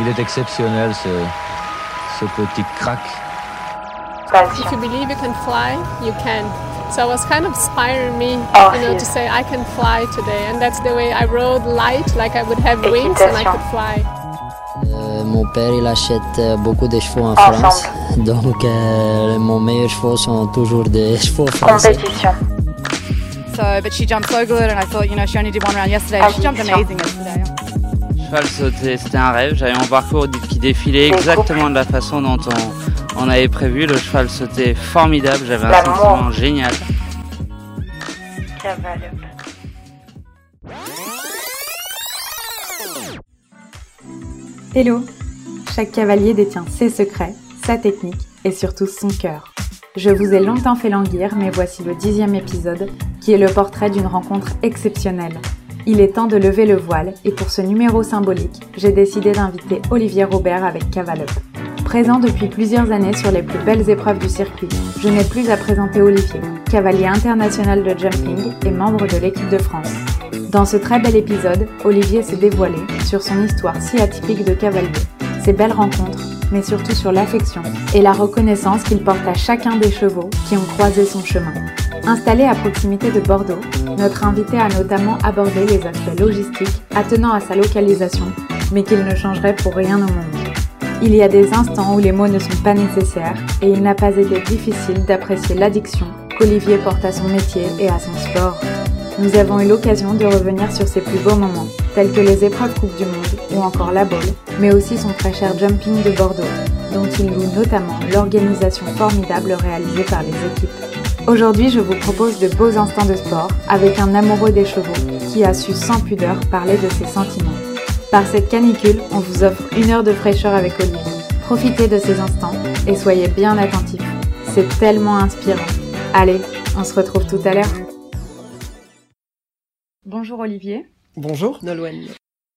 Il est exceptionnel ce, ce petit crack. If you believe you can fly, you can. So it was kind of inspiring me, Oh, you know, to say I can fly today, and that's the way I rode light, like I would have wings and I could fly. Euh, mon père, il achète euh, beaucoup de chevaux en Ensemble. France. Donc, euh, mon meilleur chevaux sont toujours des chevaux français. Compétition. So, but she jumped so good, and I thought, you know, she only did one round yesterday. She jumped amazing yesterday. Cheval sauté, c'était un rêve. J'avais mon parcours qui défilait exactement de la façon dont on, on avait prévu. Le cheval sautait formidable. J'avais un sentiment génial. Hello Chaque cavalier détient ses secrets, sa technique et surtout son cœur. Je vous ai longtemps fait languir, mais voici le dixième épisode qui est le portrait d'une rencontre exceptionnelle. Il est temps de lever le voile et pour ce numéro symbolique, j'ai décidé d'inviter Olivier Robert avec Cavalope. Présent depuis plusieurs années sur les plus belles épreuves du circuit, je n'ai plus à présenter Olivier, cavalier international de jumping et membre de l'équipe de France. Dans ce très bel épisode, Olivier s'est dévoilé sur son histoire si atypique de cavalier, ses belles rencontres, mais surtout sur l'affection et la reconnaissance qu'il porte à chacun des chevaux qui ont croisé son chemin. Installé à proximité de Bordeaux, notre invité a notamment abordé les aspects logistiques attenant à sa localisation, mais qu'il ne changerait pour rien au monde. Il y a des instants où les mots ne sont pas nécessaires et il n'a pas été difficile d'apprécier l'addiction qu'Olivier porte à son métier et à son sport. Nous avons eu l'occasion de revenir sur ses plus beaux moments, tels que les épreuves Coupe du Monde ou encore la bowl, mais aussi son très cher jumping de Bordeaux, dont il loue notamment l'organisation formidable réalisée par les équipes. Aujourd'hui, je vous propose de beaux instants de sport avec un amoureux des chevaux qui a su sans pudeur parler de ses sentiments. Par cette canicule, on vous offre une heure de fraîcheur avec Olivier. Profitez de ces instants et soyez bien attentifs. C'est tellement inspirant. Allez, on se retrouve tout à l'heure. Bonjour Olivier. Bonjour Nolwenn.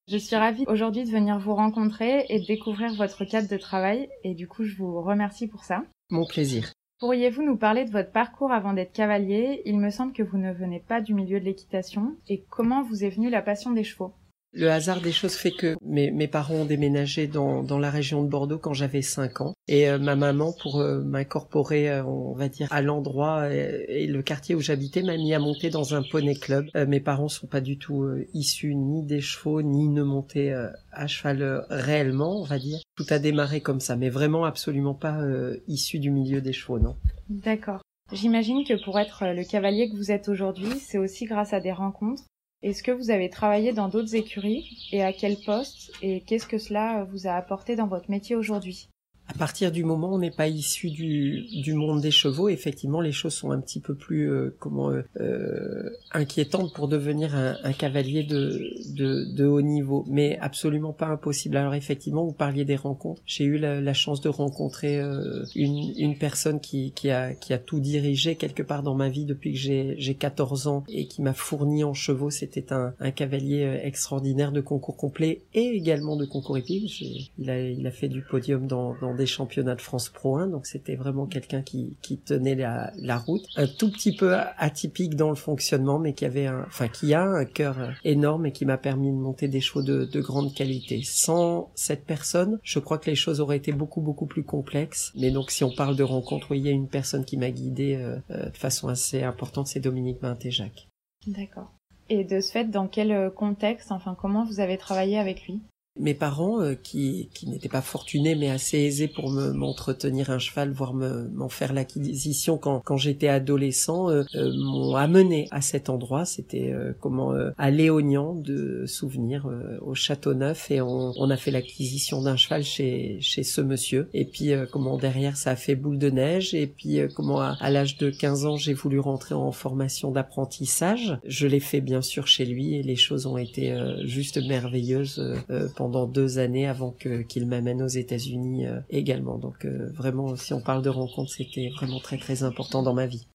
Je suis ravie aujourd'hui de venir vous rencontrer et de découvrir votre cadre de travail et du coup je vous remercie pour ça. Mon plaisir. Pourriez-vous nous parler de votre parcours avant d'être cavalier? Il me semble que vous ne venez pas du milieu de l'équitation. Et comment vous est venue la passion des chevaux? Le hasard des choses fait que mes, mes parents ont déménagé dans, dans la région de Bordeaux quand j'avais 5 ans. Et euh, ma maman, pour euh, m'incorporer, euh, on va dire, à l'endroit euh, et le quartier où j'habitais, m'a mis à monter dans un poney club. Euh, mes parents sont pas du tout euh, issus ni des chevaux, ni ne montaient à cheval réellement, on va dire. Tout a démarré comme ça, mais vraiment absolument pas issu du milieu des chevaux, non. D'accord. J'imagine que pour être le cavalier que vous êtes aujourd'hui, c'est aussi grâce à des rencontres. Est-ce que vous avez travaillé dans d'autres écuries et à quel poste et qu'est-ce que cela vous a apporté dans votre métier aujourd'hui? À partir du moment où on n'est pas issu du, du monde des chevaux, effectivement, les choses sont un petit peu plus euh, comment euh, euh, inquiétantes pour devenir un, un cavalier de, de, de haut niveau, mais absolument pas impossible. Alors effectivement, vous parliez des rencontres. J'ai eu la, la chance de rencontrer euh, une, une personne qui, qui, a, qui a tout dirigé quelque part dans ma vie depuis que j'ai j'ai 14 ans et qui m'a fourni en chevaux. C'était un, un cavalier euh, extraordinaire de concours complet et également de concours épique. Il a, il a fait du podium dans, dans des championnats de France Pro 1, donc c'était vraiment quelqu'un qui, tenait la, route. Un tout petit peu atypique dans le fonctionnement, mais qui avait un, enfin qui a un cœur énorme et qui m'a permis de monter des chevaux de, de grande qualité. Sans cette personne, je crois que les choses auraient été beaucoup beaucoup plus complexes. Mais donc si on parle de rencontre, il y a une personne qui m'a guidé euh, euh, de façon assez importante, c'est Dominique Mintéjac. D'accord. Et de ce fait, dans quel euh, contexte, enfin comment vous avez travaillé avec lui? Mes parents, euh, qui, qui n'étaient pas fortunés mais assez aisés pour me m'entretenir un cheval, voire me m'en faire l'acquisition quand, quand j'étais adolescent, euh, euh, m'ont amené à cet endroit. C'était euh, comment euh, à Léognan de souvenirs au Château Neuf et on, on a fait l'acquisition d'un cheval chez chez ce monsieur. Et puis comment derrière ça a fait boule de neige et puis comment à, à l'âge de 15 ans j'ai voulu rentrer en formation d'apprentissage. Je l'ai fait bien sûr chez lui et les choses ont été juste merveilleuses euh, pendant deux années avant que qu'il m'amène aux États-Unis euh, également. Donc euh, vraiment, si on parle de rencontre, c'était vraiment très très important dans ma vie.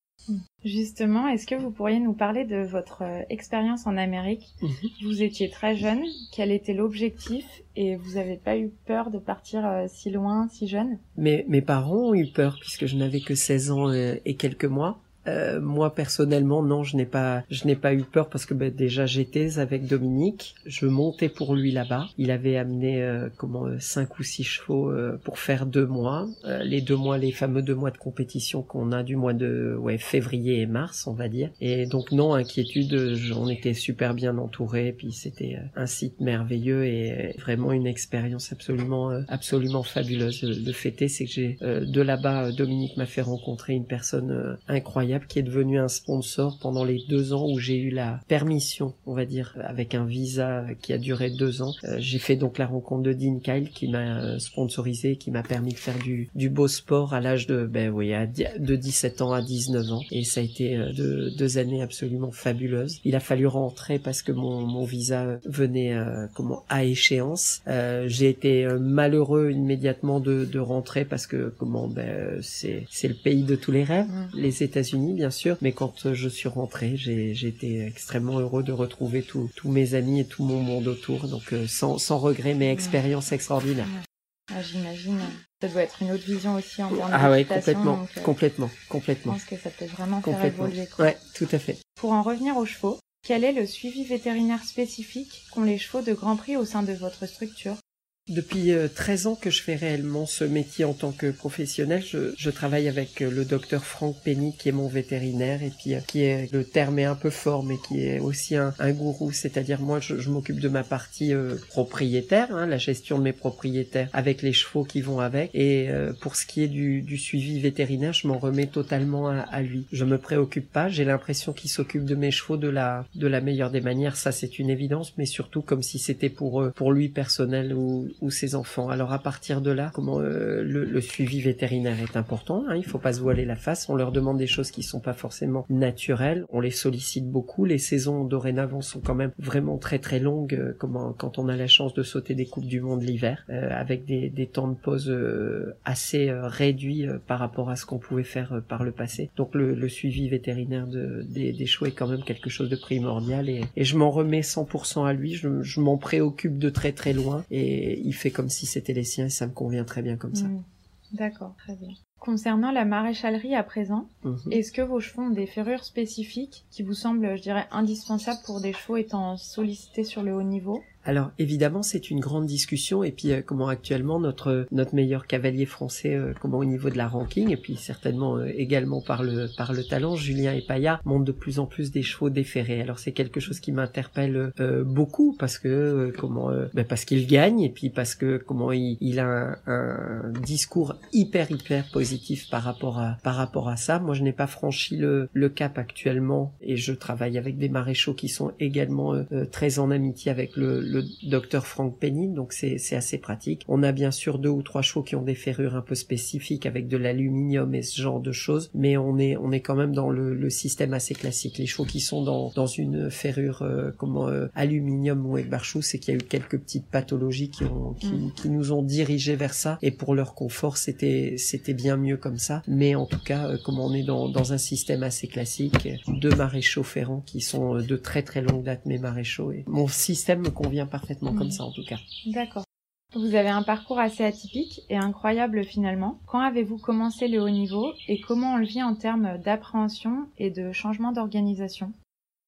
Justement, est-ce que vous pourriez nous parler de votre euh, expérience en Amérique? Vous étiez très jeune, quel était l'objectif? Et vous n'avez pas eu peur de partir euh, si loin, si jeune? Mes, mes parents ont eu peur puisque je n'avais que 16 ans euh, et quelques mois. Euh, moi personnellement, non, je n'ai pas, je n'ai pas eu peur parce que ben, déjà j'étais avec Dominique, je montais pour lui là-bas. Il avait amené euh, comment euh, cinq ou six chevaux euh, pour faire deux mois, euh, les deux mois, les fameux deux mois de compétition qu'on a du mois de ouais février et mars, on va dire. Et donc non, inquiétude, on était super bien entourés, puis c'était euh, un site merveilleux et vraiment une expérience absolument, absolument fabuleuse. Le, le fait est, c'est que j'ai de là-bas, Dominique m'a fait rencontrer une personne euh, incroyable qui est devenue un sponsor pendant les deux ans où j'ai eu la permission, on va dire, avec un visa qui a duré deux ans. Euh, j'ai fait donc la rencontre de Dean Kyle qui m'a euh, sponsorisé, qui m'a permis de faire du, du beau sport à l'âge de, ben oui, à de 17 ans à 19 ans. Et ça a été euh, deux, deux années absolument fabuleuses. Il a fallu rentrer parce que mon, mon visa venait euh, comment à échéance. Euh, j'ai été malheureux immédiatement de, de rentrer parce que comment ben c'est c'est le pays de tous les rêves, les États-Unis bien sûr. Mais quand euh, je suis rentré, j'ai été extrêmement heureux de retrouver tous mes amis et tout mon monde autour. Donc euh, sans sans regret, mais expérience extraordinaire. Ah, J'imagine. Ça doit être une autre vision aussi en termes Ah ouais, complètement, donc, euh, complètement, Je complètement, pense que ça peut vraiment faire évoluer. quoi. Ouais, tout à fait. Pour en revenir aux chevaux, quel est le suivi vétérinaire spécifique qu'ont les chevaux de Grand Prix au sein de votre structure? Depuis euh, 13 ans que je fais réellement ce métier en tant que professionnel, je, je travaille avec euh, le docteur Franck Penny qui est mon vétérinaire et puis euh, qui est le terme est un peu fort mais qui est aussi un, un gourou, c'est-à-dire moi je, je m'occupe de ma partie euh, propriétaire, hein, la gestion de mes propriétaires avec les chevaux qui vont avec. Et euh, pour ce qui est du, du suivi vétérinaire, je m'en remets totalement à, à lui. Je me préoccupe pas, j'ai l'impression qu'il s'occupe de mes chevaux de la de la meilleure des manières, ça c'est une évidence, mais surtout comme si c'était pour euh, pour lui personnel ou ou ses enfants. Alors à partir de là, comment euh, le, le suivi vétérinaire est important. Hein, il faut pas se voiler la face. On leur demande des choses qui sont pas forcément naturelles. On les sollicite beaucoup. Les saisons dorénavant sont quand même vraiment très très longues. euh, comment quand on a la chance de sauter des coupes du monde l'hiver, euh, avec des, des temps de pause euh, assez euh, réduits euh, par rapport à ce qu'on pouvait faire par le passé. Donc le, le suivi vétérinaire de, des, des chevaux est quand même quelque chose de primordial et, et je m'en remets 100% à lui. Je, je m'en préoccupe de très très loin et il fait comme si c'était les siens et ça me convient très bien comme ça. Mm. D'accord, très bien. Concernant la maréchalerie à présent, Mhm. est-ce que vos chevaux ont des ferrures spécifiques qui vous semblent, je dirais, indispensables pour des chevaux étant sollicités sur le haut niveau? Alors évidemment c'est une grande discussion et puis euh, comment actuellement notre notre meilleur cavalier français euh, comment au niveau de la ranking et puis certainement euh, également par le par le talent Julien Epaya monte de plus en plus des chevaux déférés. Alors c'est quelque chose qui m'interpelle euh, beaucoup parce que euh, comment euh, ben, parce qu'il gagne et puis parce que comment il, il a un, un discours hyper hyper positif par rapport à par rapport à ça. Moi je n'ai pas franchi le le cap actuellement et je travaille avec des maréchaux qui sont également très en amitié avec le, le docteur Frank Penny, donc c'est assez pratique. On a bien sûr deux ou trois chevaux qui ont des ferrures un peu spécifiques avec de l'aluminium et ce genre de choses, mais on est on est quand même dans le, le système assez classique. Les chevaux qui sont dans dans une ferrure euh, comment euh, aluminium ou barchou, c'est qu'il y a eu quelques petites pathologies qui ont qui, Mm. qui nous ont dirigés vers ça et pour leur confort c'était c'était bien mieux comme ça. Mais en tout cas, euh, comme on est dans dans un système assez classique, deux maréchaux ferrants qui sont euh, de très très longue date mes maréchaux et mon système me convient parfaitement comme Mm. ça en tout cas. D'accord. Vous avez un parcours assez atypique et incroyable finalement. Quand avez-vous commencé le haut niveau et comment on le vit en termes d'appréhension et de changement d'organisation?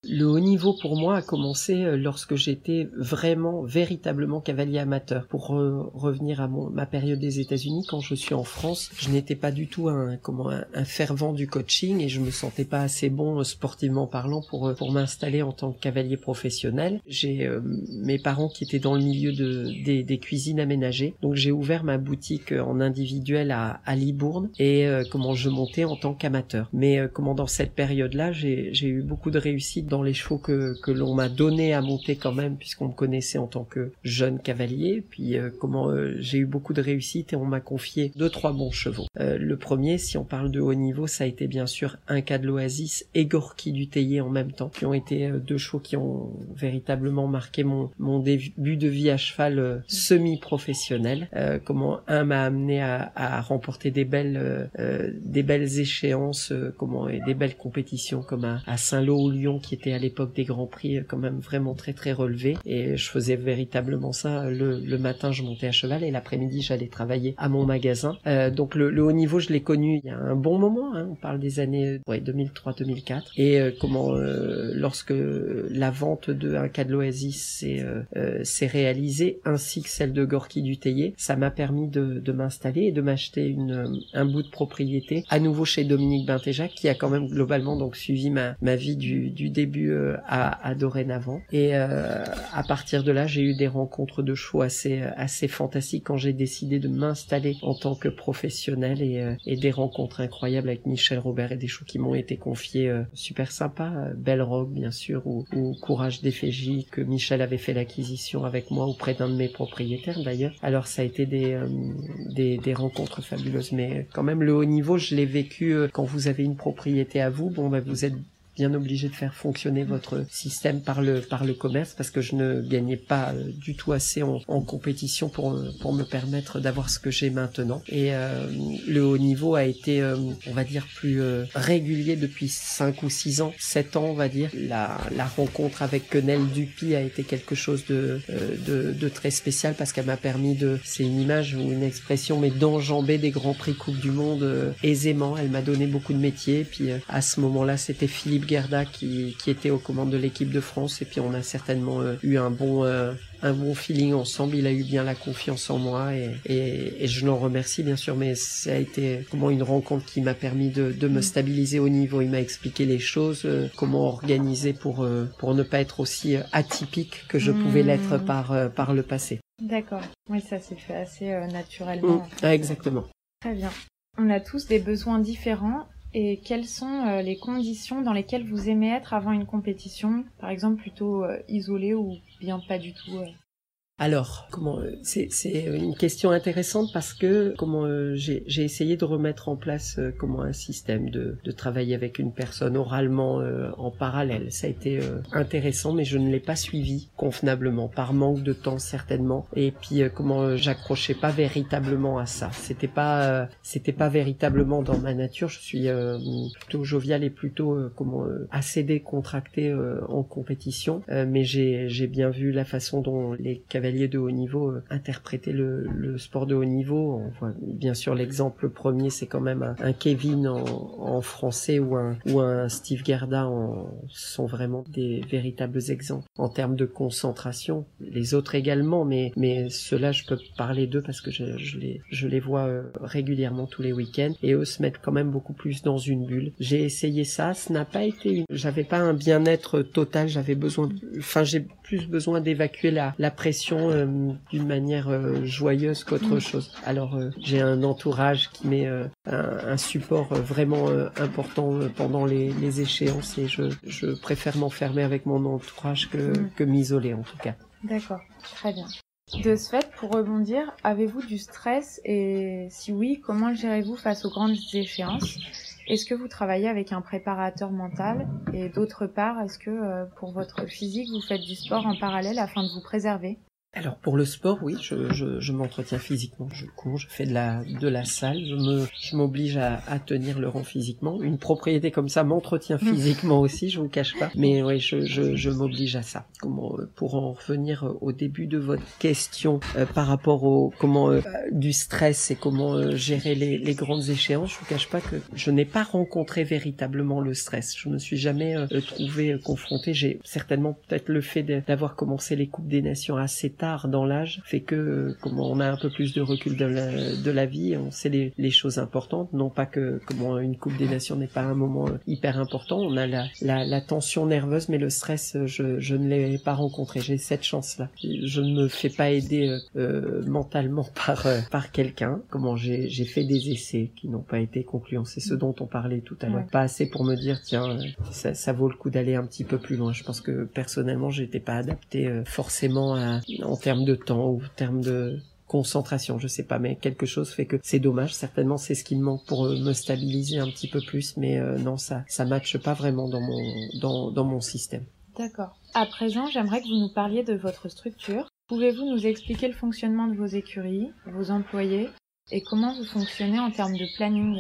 Le haut niveau pour moi a commencé euh, lorsque j'étais vraiment, véritablement cavalier amateur. Pour euh, revenir à mon, ma période des États-Unis, quand je suis en France, je n'étais pas du tout un, comment, un, fervent du coaching et je me sentais pas assez bon euh, sportivement parlant pour, pour m'installer en tant que cavalier professionnel. J'ai euh, mes parents qui étaient dans le milieu de, des, des cuisines aménagées, donc j'ai ouvert ma boutique en individuel à, à Libourne et euh, comment je montais en tant qu'amateur. Mais euh, comment dans cette période-là, j'ai eu beaucoup de réussite dans les chevaux que, que l'on m'a donné à monter quand même, puisqu'on me connaissait en tant que jeune cavalier. Puis euh, comment euh, j'ai eu beaucoup de réussite et on m'a confié deux trois bons chevaux. Euh, le premier, si on parle de haut niveau, ça a été bien sûr un cas de l'Oasis et Gorky du Théier en même temps, qui ont été euh, deux chevaux qui ont véritablement marqué mon, mon début de vie à cheval euh, semi-professionnel. Euh, comment un m'a amené à, à remporter des belles des belles échéances, comment et des belles compétitions comme à, à Saint-Lô au Lyon qui étaient à l'époque des grands prix quand même vraiment très très relevés. Et je faisais véritablement ça. Le, le matin, je montais à cheval et l'après-midi, j'allais travailler à mon magasin. Euh, donc le, le, haut niveau, je l'ai connu il y a un bon moment. Hein, on parle des années ouais, 2003-2004. Et euh, comment euh, lorsque la vente de un cas de l'Oasis s'est euh, réalisée, ainsi que celle de Gorky du ça m'a permis de, de m'installer et de m'acheter une un bout de propriété à nouveau chez Dominique Bintéjac, qui a quand même globalement donc suivi ma ma vie du, du début à, à dorénavant. Et à partir de là, j'ai eu des rencontres de chevaux assez assez fantastiques quand j'ai décidé de m'installer en tant que professionnel et, et des rencontres incroyables avec Michel Robert et des chevaux qui m'ont été confiés super sympa. Belle Rock, bien sûr, ou, ou Courage d'Éphégie, que Michel avait fait l'acquisition avec moi auprès d'un de mes propriétaires d'ailleurs. Alors ça a été des, euh, des, des, rencontres fabuleuses, mais quand même le haut niveau, je l'ai vécu euh, quand vous avez une propriété à vous. Bon, bah, vous êtes bien obligé de faire fonctionner votre système par le par le commerce parce que je ne gagnais pas euh, du tout assez en, en compétition pour pour me permettre d'avoir ce que j'ai maintenant. Et euh, le haut niveau a été euh, on va dire plus euh, régulier depuis 5 ou 6 ans 7 ans on va dire. La, la rencontre avec Quenelle Dupuis a été quelque chose de euh, de, de très spécial parce qu'elle m'a permis de c'est une image ou une expression mais d'enjamber des grands prix coupe du monde aisément. Elle m'a donné beaucoup de métiers. Puis à ce moment-là c'était Philippe Gerda qui, qui était aux commandes de l'équipe de France et puis on a certainement euh, eu un bon euh, un bon feeling ensemble. Il a eu bien la confiance en moi et, et, et je l'en remercie bien sûr. Mais ça a été comment une rencontre qui m'a permis de, de me stabiliser au niveau. Il m'a expliqué les choses, euh, comment organiser pour pour ne pas être aussi atypique que je pouvais l'être par par le passé. D'accord. Oui, ça s'est fait assez naturellement. Mmh. Ah, exactement. Très bien. On a tous des besoins différents et quelles sont euh, les conditions dans lesquelles vous aimez être avant une compétition? Par exemple, plutôt euh, isolé ou bien pas du tout euh? Alors, comment euh, c'est une question intéressante parce que comment euh, j'ai essayé de remettre en place euh, comment un système de de travailler avec une personne oralement euh, en parallèle. Ça a été euh, intéressant, mais je ne l'ai pas suivi convenablement par manque de temps certainement. Et puis comment j'accrochais pas véritablement à ça. C'était pas c'était pas véritablement dans ma nature. Je suis plutôt jovial et plutôt comment assez décontracté en compétition. mais j'ai j'ai bien vu la façon dont les cavaliers de haut niveau euh, interpréter le, sport de haut niveau. On voit bien sûr l'exemple premier, c'est quand même un, Kevin en, français ou un, Steve Gerda en, sont vraiment des véritables exemples en termes de concentration. Les autres également, mais, mais ceux-là, je peux parler d'eux parce que je, je, les, je les vois euh, régulièrement tous les week-ends et eux se mettent quand même beaucoup plus dans une bulle. J'ai essayé ça, ce n'a pas été une... J'avais pas un bien-être total, j'avais besoin... Enfin, j'ai plus besoin d'évacuer la, la pression euh, d'une manière euh, joyeuse qu'autre mm. chose. Alors euh, j'ai un entourage qui met un, un, support vraiment important pendant les, les, échéances et je, je préfère m'enfermer avec mon entourage que, mm. que m'isoler en tout cas. D'accord, très bien. De ce fait, pour rebondir, avez-vous du stress et si oui, comment le gérez-vous face aux grandes échéances? Est-ce que vous travaillez avec un préparateur mental? Et d'autre part, est-ce que pour votre physique, vous faites du sport en parallèle afin de vous préserver? Alors pour le sport, oui, je, je, je m'entretiens physiquement, je cours, je fais de la de la salle, je me je m'oblige à, à tenir le rang physiquement. Une propriété comme ça m'entretient physiquement aussi, je vous cache pas. Mais oui, je, je, je m'oblige à ça. Comment euh, pour en revenir euh, au début de votre question euh, par rapport au comment euh, du stress et comment euh, gérer les, les, grandes échéances, je vous cache pas que je n'ai pas rencontré véritablement le stress. Je me suis jamais trouvé confronté. J'ai certainement peut-être le fait d'avoir commencé les coupes des nations assez tard dans l'âge fait que comment on a un peu plus de recul de la, de la vie, on sait les, les, choses importantes, non pas que comment une Coupe des Nations n'est pas un moment hyper important, on a la, la, la tension nerveuse, mais le stress, je, je ne l'ai pas rencontré, j'ai cette chance-là. Je ne me fais pas aider euh, euh mentalement par euh, par quelqu'un. Comment j'ai fait des essais qui n'ont pas été concluants, c'est ce dont on parlait tout à l'heure. Pas assez pour me dire tiens euh, ça, ça vaut le coup d'aller un petit peu plus loin. Je pense que personnellement j'étais pas adapté forcément à en termes de temps ou en termes de concentration, je sais pas, mais quelque chose fait que c'est dommage. Certainement, c'est ce qui me manque pour euh, me stabiliser un petit peu plus, mais euh, non, ça, ça matche pas vraiment dans mon, dans, dans mon système. D'accord. À présent, j'aimerais que vous nous parliez de votre structure. Pouvez-vous nous expliquer le fonctionnement de vos écuries, vos employés, et comment vous fonctionnez en termes de planning?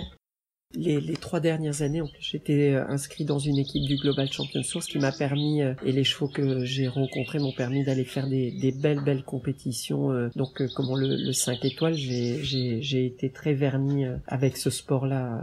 Les, les, trois dernières années, j'étais euh, inscrit dans une équipe du Global Champion Source qui m'a permis, euh, et les chevaux que j'ai rencontrés m'ont permis d'aller faire des, des, belles, belles compétitions. Euh, donc, comment le, le 5 étoiles, j'ai été très verni avec ce sport-là.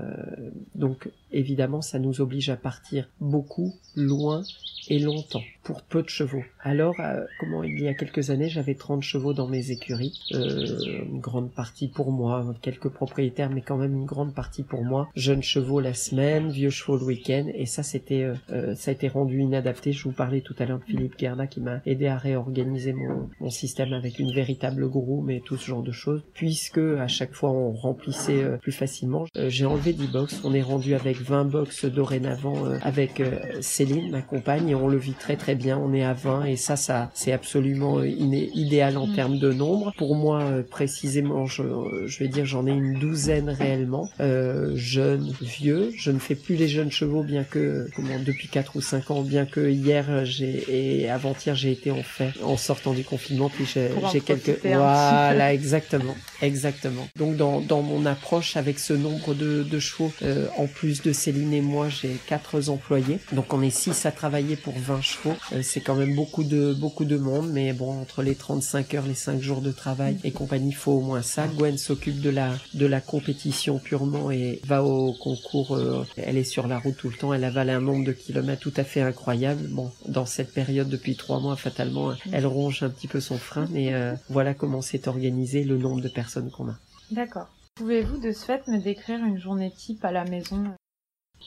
donc, évidemment, ça nous oblige à partir beaucoup, loin et longtemps pour peu de chevaux. Alors, comment il y a quelques années, j'avais 30 chevaux dans mes écuries, euh, une grande partie pour moi, quelques propriétaires, mais quand même une grande partie pour moi. Jeunes chevaux la semaine, vieux chevaux le week-end, et ça c'était, euh, euh, ça a été rendu inadapté. Je vous parlais tout à l'heure de Philippe Gerda qui m'a aidé à réorganiser mon, mon système avec une véritable gourou, mais tout ce genre de choses, puisque à chaque fois on remplissait euh, plus facilement. j'ai enlevé 10 box, on est rendu avec 20 box dorénavant avec Céline, ma compagne, et on le vit très très bien. On est à 20 et ça, ça c'est absolument idéal en mm. termes de nombre. Pour moi précisément, je, je vais dire j'en ai une douzaine réellement. Euh, jeunes, vieux. Je ne fais plus les jeunes chevaux, bien que comment, depuis 4 ou 5 ans, bien que hier j'ai et avant-hier j'ai été en fait en sortant du confinement, puis j'ai quelques voilà exactement, exactement. Donc dans, dans mon approche avec ce nombre de, de chevaux, euh, en plus de Céline et moi, j'ai quatre employés, donc on est 6 à travailler pour 20 chevaux. Euh, c'est quand même beaucoup de beaucoup de monde, mais bon entre les 35 heures, les 5 jours de travail et compagnie, faut au moins ça. Gwen s'occupe de la de la compétition purement et va au concours. Euh, elle est sur la route tout le temps. Elle avale un nombre de kilomètres tout à fait incroyable. Bon, dans cette période depuis trois mois, fatalement, elle ronge un petit peu son frein, mais euh, voilà comment s'est organisé le nombre de personnes qu'on a. D'accord. Pouvez-vous de ce fait me décrire une journée type à la maison?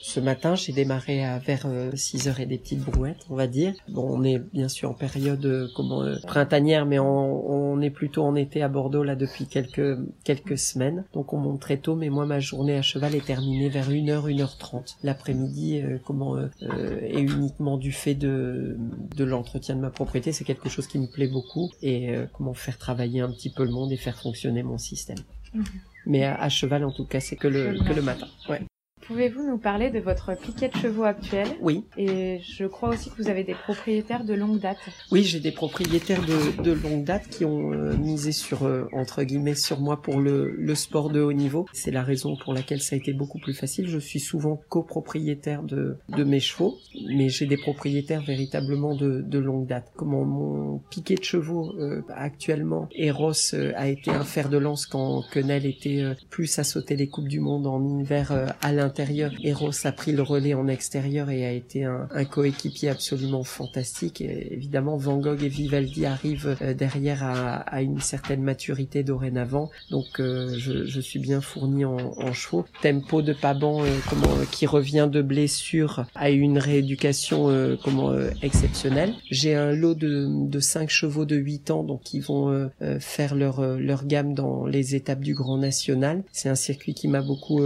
Ce matin, j'ai démarré à vers 6 euh, heures et des petites brouettes, on va dire. Bon, on est bien sûr en période euh, comment euh, printanière, mais on, on, est plutôt en été à Bordeaux là depuis quelques quelques semaines. Donc on monte très tôt, mais moi ma journée à cheval est terminée vers 1h, 1h30. L'après-midi, comment est uniquement du fait de de l'entretien de ma propriété, c'est quelque chose qui me plaît beaucoup et comment faire travailler un petit peu le monde et faire fonctionner mon système. Mhm. Mais à, à, cheval, en tout cas, c'est que le, que le matin. Ouais. Pouvez-vous nous parler de votre piquet de chevaux actuel Oui. Et je crois aussi que vous avez des propriétaires de longue date. Oui, j'ai des propriétaires de, de, longue date qui ont euh, misé sur, euh, entre guillemets, sur moi pour le, le sport de haut niveau. C'est la raison pour laquelle ça a été beaucoup plus facile. Je suis souvent copropriétaire de, de mes chevaux, mais j'ai des propriétaires véritablement de, de longue date. Comment mon piquet de chevaux euh, actuellement, Eros a été un fer de lance quand Quenel était plus à sauter les coupes du monde en hiver à l'intérieur Eros a pris le relais en extérieur et a été un, coéquipier absolument fantastique. Et évidemment, Van Gogh et Vivaldi arrivent euh, derrière à, une certaine maturité dorénavant. Donc, euh, je, suis bien fourni en, chevaux. Tempo de Paban, euh, comment, qui revient de blessure, à une rééducation comment exceptionnelle. J'ai un lot de, de 5 chevaux de 8 ans, donc qui vont faire leur, leur gamme dans les étapes du Grand National. C'est un circuit qui m'a beaucoup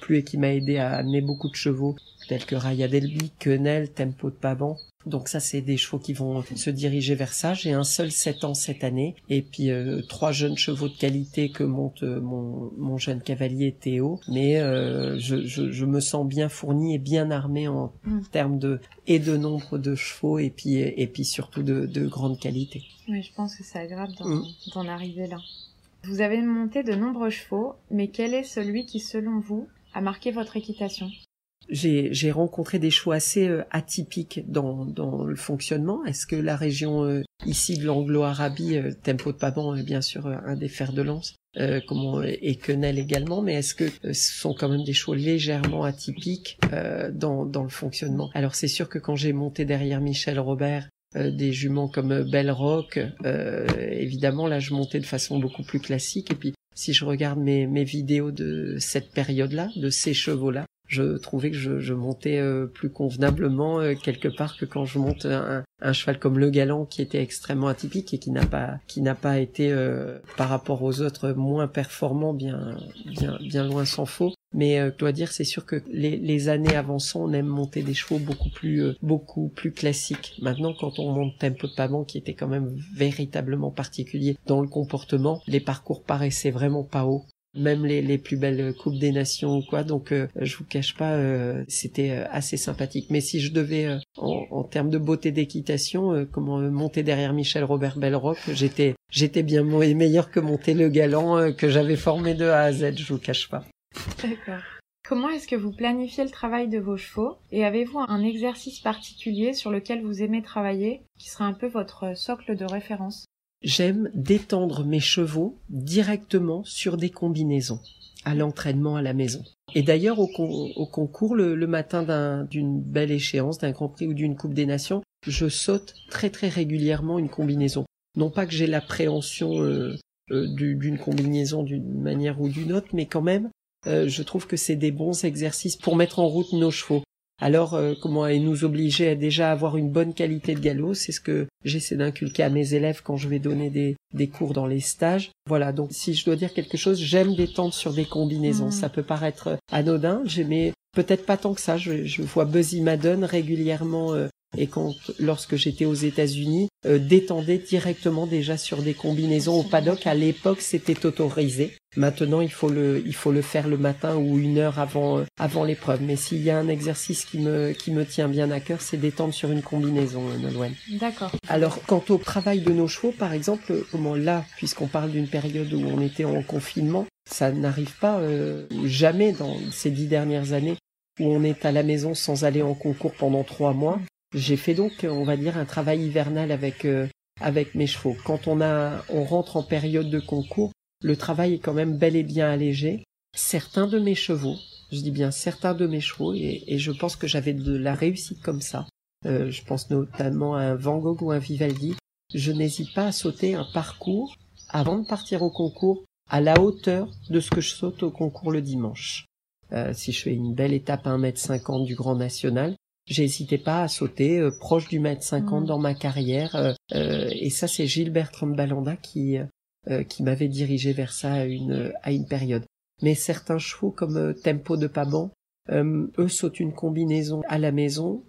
plu et qui m'a aidé à amener beaucoup de chevaux tels que Raya Delby, Quenel, Tempo de Paban. Donc ça, c'est des chevaux qui vont se diriger vers ça. J'ai un seul 7 ans cette année et puis euh, trois jeunes chevaux de qualité que monte euh, mon, mon, jeune cavalier Théo. Mais euh, je, je, je, me sens bien fourni et bien armé en mm. termes de et de nombre de chevaux et puis et puis surtout de, de grande qualité. Oui, je pense que c'est agréable mm. d'en arriver là. Vous avez monté de nombreux chevaux, mais quel est celui qui, selon vous, a marqué votre équitation? J'ai rencontré des choix assez euh, atypiques dans, dans le fonctionnement. Est-ce que la région euh, ici de l'Anglo-Arabie, euh, Tempo de Paban est bien sûr un des fers de lance, comment et Quenel également, mais est-ce que ce sont quand même des choix légèrement atypiques dans, dans le fonctionnement? Alors c'est sûr que quand j'ai monté derrière Michel Robert, des juments comme Belle Rock, évidemment là je montais de façon beaucoup plus classique. Et puis si je regarde mes, vidéos de cette période-là, de ces chevaux-là, je trouvais que je, montais euh, plus convenablement euh, quelque part que quand je monte un, cheval comme le galant qui était extrêmement atypique et qui n'a pas été euh, par rapport aux autres moins performant bien bien bien loin s'en faut mais euh, je dois dire, c'est sûr que les, les, années avançant, on aime monter des chevaux beaucoup plus, euh, beaucoup plus classiques. Maintenant, quand on monte Tempo de Paban, qui était quand même véritablement particulier dans le comportement, les parcours paraissaient vraiment pas hauts. Même les, les plus belles coupes des nations ou quoi. Donc euh, je vous cache pas c'était assez sympathique. Mais si je devais en, en, termes de beauté d'équitation comment monter derrière Michel Robert Belrock j'étais j'étais bien meilleur que monter le galant que j'avais formé de A à Z je vous cache pas D'accord. Comment est-ce que vous planifiez le travail de vos chevaux et avez-vous un exercice particulier sur lequel vous aimez travailler qui serait un peu votre socle de référence? J'aime détendre mes chevaux directement sur des combinaisons à l'entraînement à la maison. Et d'ailleurs au, concours le, matin d'une belle échéance, d'un Grand Prix ou d'une Coupe des Nations, je saute très très régulièrement une combinaison. Non pas que j'ai l'appréhension euh, euh, d'une combinaison d'une manière ou d'une autre, mais quand même, euh, je trouve que c'est des bons exercices pour mettre en route nos chevaux. Alors, comment et nous obliger à déjà avoir une bonne qualité de galop, c'est ce que j'essaie d'inculquer à mes élèves quand je vais donner des, des cours dans les stages. Voilà, donc si je dois dire quelque chose, j'aime détendre sur des combinaisons. Mmh. Ça peut paraître anodin, j'aimais peut-être pas tant que ça. Je, je vois Buzzy Madden régulièrement et quand lorsque j'étais aux États-Unis, euh, détendait directement déjà sur des combinaisons au paddock. À l'époque, c'était autorisé. Maintenant, il faut le il faut le faire le matin ou une heure avant euh, avant l'épreuve. Mais s'il y a un exercice qui me qui me tient bien à cœur, c'est d'étendre sur une combinaison, euh, Nolwenn. D'accord. Alors, quant au travail de nos chevaux, par exemple, comment là, puisqu'on parle d'une période où on était en confinement, ça n'arrive pas jamais dans ces dix dernières années où on est à la maison sans aller en concours pendant trois mois. J'ai fait donc, on va dire, un travail hivernal avec euh, avec mes chevaux. Quand on a, on rentre en période de concours, le travail est quand même bel et bien allégé. Certains de mes chevaux, je dis bien certains de mes chevaux, et, je pense que j'avais de la réussite comme ça. Euh, je pense notamment à un Van Gogh ou un Vivaldi. Je n'hésite pas à sauter un parcours avant de partir au concours à la hauteur de ce que je saute au concours le dimanche. Euh, si je fais une belle étape à 1m50 du Grand National, J'hésitais pas à sauter euh, proche du mètre 50 mm. dans ma carrière. Euh, et ça, c'est Gilbert Balanda qui, qui m'avait dirigé vers ça à une, à une période. Mais certains chevaux comme Tempo de Paban, eux sautent une combinaison à la maison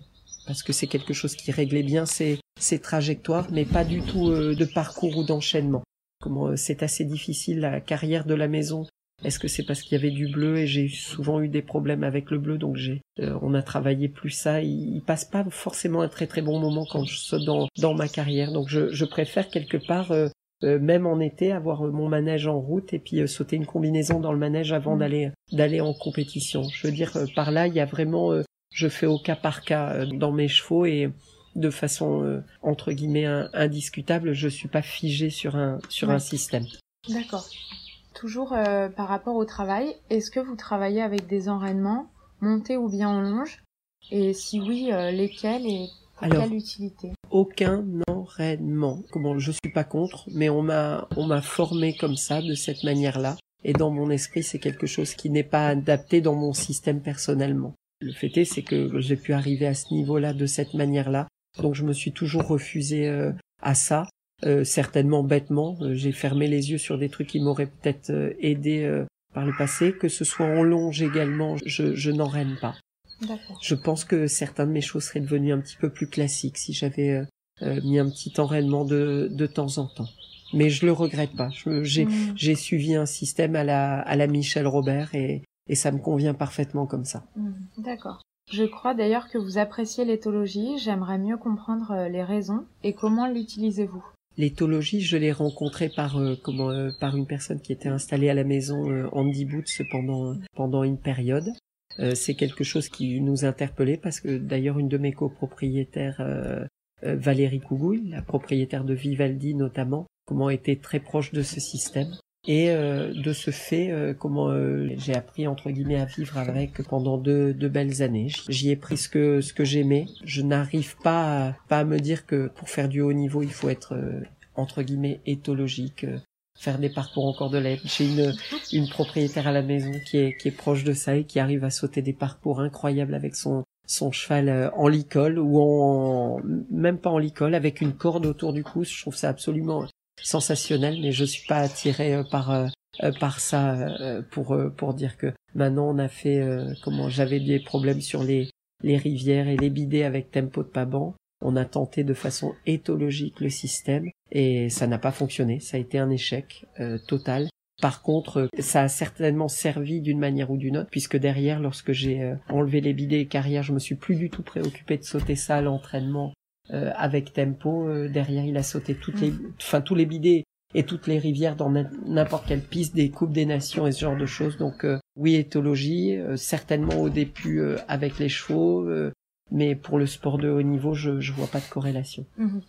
parce que c'est quelque chose qui réglait bien ses, ses trajectoires, mais pas du tout de parcours ou d'enchaînement. Comment c'est assez difficile la carrière de la maison est-ce que c'est parce qu'il y avait du bleu et j'ai souvent eu des problèmes avec le bleu, donc j'ai, euh, on a travaillé plus ça. Il, passe pas forcément un très très bon moment quand je saute dans, dans ma carrière, donc je, je préfère quelque part, euh, euh, même en été, avoir mon manège en route et puis sauter une combinaison dans le manège avant mmh. d'aller d'aller en compétition. Je veux dire, par là, il y a vraiment, je fais au cas par cas dans mes chevaux et de façon entre guillemets indiscutable, je suis pas figé sur un sur un système. D'accord. Toujours euh, par rapport au travail, est-ce que vous travaillez avec des enraînements, montés ou bien en longe? Et si oui, euh, lesquels et pour quelle utilité? Aucun enraînement. Comment je suis pas contre, mais on m'a on m'a formé comme ça, de cette manière-là. Et dans mon esprit, c'est quelque chose qui n'est pas adapté dans mon système personnellement. Le fait est, c'est que j'ai pu arriver à ce niveau-là de cette manière-là. Donc je me suis toujours refusé euh, à ça. Euh, certainement bêtement, euh, j'ai fermé les yeux sur des trucs qui m'auraient peut-être euh, aidé par le passé, que ce soit en longe également, je, je n'en rêve pas. Je pense que certains de mes choses seraient devenus un petit peu plus classiques si j'avais mis un petit enraînement de, de temps en temps. Mais je le regrette pas. J'ai mm. j'ai suivi un système à la, à la Michel Robert et, et ça me convient parfaitement comme ça. Mm. D'accord. Je crois d'ailleurs que vous appréciez l'éthologie. J'aimerais mieux comprendre les raisons et comment l'utilisez-vous. L'éthologie, je l'ai rencontrée par euh, comment euh, par une personne qui était installée à la maison euh, Andy Boots pendant pendant une période. C'est quelque chose qui nous interpellait parce que d'ailleurs une de mes copropriétaires, Valérie Cougouille, la propriétaire de Vivaldi notamment, comment était très proche de ce système. Et de ce fait, comment j'ai appris entre guillemets à vivre avec pendant deux, deux belles années. J'y ai pris ce que ce que j'aimais. Je n'arrive pas à, pas à me dire que pour faire du haut niveau, il faut être entre guillemets éthologique, faire des parcours encore de l'aide. J'ai une, une propriétaire à la maison qui est, qui est proche de ça et qui arrive à sauter des parcours incroyables avec son, son cheval euh, en licol ou en, même pas en licol, avec une corde autour du cou. Je trouve ça absolument sensationnel, mais je suis pas attiré euh, par, euh, par ça pour, pour dire que maintenant on a fait, comment j'avais des problèmes sur les, les rivières et les bidets avec tempo de Paban. On a tenté de façon éthologique le système et ça n'a pas fonctionné. Ça a été un échec euh, total. Par contre, ça a certainement servi d'une manière ou d'une autre, puisque derrière, lorsque j'ai euh, enlevé les bidets et carrières, je me suis plus du tout préoccupé de sauter ça à l'entraînement euh, avec tempo. derrière, il a sauté toutes les, enfin tous les bidets et toutes les rivières dans n'importe quelle piste des coupes des nations et ce genre de choses. Donc oui, éthologie, certainement au début avec les chevaux, mais pour le sport de haut niveau, je je vois pas de corrélation. Mhm.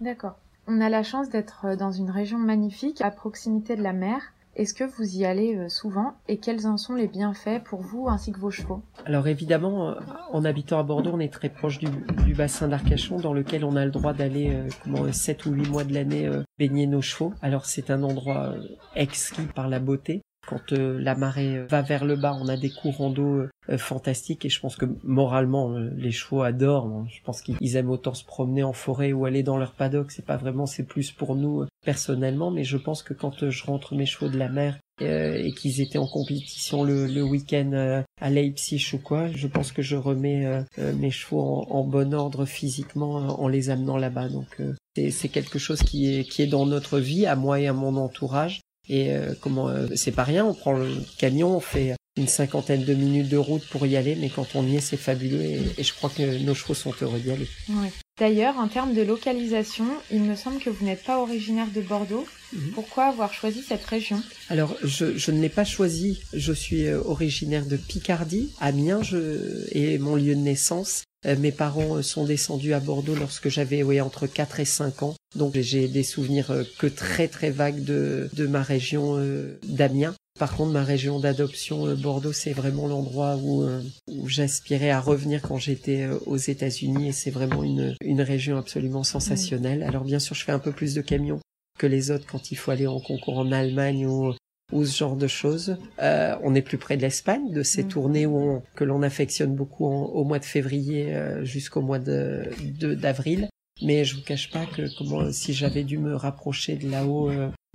D'accord. On a la chance d'être dans une région magnifique à proximité de la mer. Est-ce que vous y allez euh, souvent? Et quels en sont les bienfaits pour vous ainsi que vos chevaux? Alors évidemment, euh, en habitant à Bordeaux, on est très proche du, bassin d'Arcachon dans lequel on a le droit d'aller euh, comment 7 ou 8 mois de l'année baigner nos chevaux. Alors c'est un endroit exquis par la beauté. Quand la marée va vers le bas, on a des courants d'eau fantastiques et je pense que moralement les chevaux adorent. Je pense qu'ils aiment autant se promener en forêt ou aller dans leur paddock. C'est pas vraiment, c'est plus pour nous personnellement, mais je pense que quand je rentre mes chevaux de la mer euh, et qu'ils étaient en compétition le, le week-end euh, à Leipzig ou quoi, je pense que je remets euh, mes chevaux en, en, bon ordre physiquement en les amenant là-bas. Donc c'est quelque chose qui est qui est dans notre vie, à moi et à mon entourage. Et comment c'est pas rien, on prend le camion, on fait une cinquantaine de minutes de route pour y aller, mais quand on y est, c'est fabuleux et, et, je crois que nos chevaux sont heureux d'y aller. Oui. D'ailleurs, en termes de localisation, il me semble que vous n'êtes pas originaire de Bordeaux. Mhm. Pourquoi avoir choisi cette région? Alors, je, je ne l'ai pas choisi. Je suis euh, originaire de Picardie, Amiens, je, et mon lieu de naissance. Euh, mes parents euh, sont descendus à Bordeaux lorsque j'avais entre 4 et 5 ans. Donc j'ai des souvenirs que très très vagues de, de ma région d'Amiens. Par contre, ma région d'adoption, euh, Bordeaux, c'est vraiment l'endroit où, euh, où j'aspirais à revenir quand j'étais euh, aux États-Unis et c'est vraiment une, une région absolument sensationnelle. Alors bien sûr, je fais un peu plus de camions que les autres quand il faut aller en concours en Allemagne ou, ou ce genre de choses. Euh, on est plus près de l'Espagne, de ces tournées où on, que l'on affectionne beaucoup au mois de février jusqu'au mois de d'avril. Mais je vous cache pas que comment si j'avais dû me rapprocher de là-haut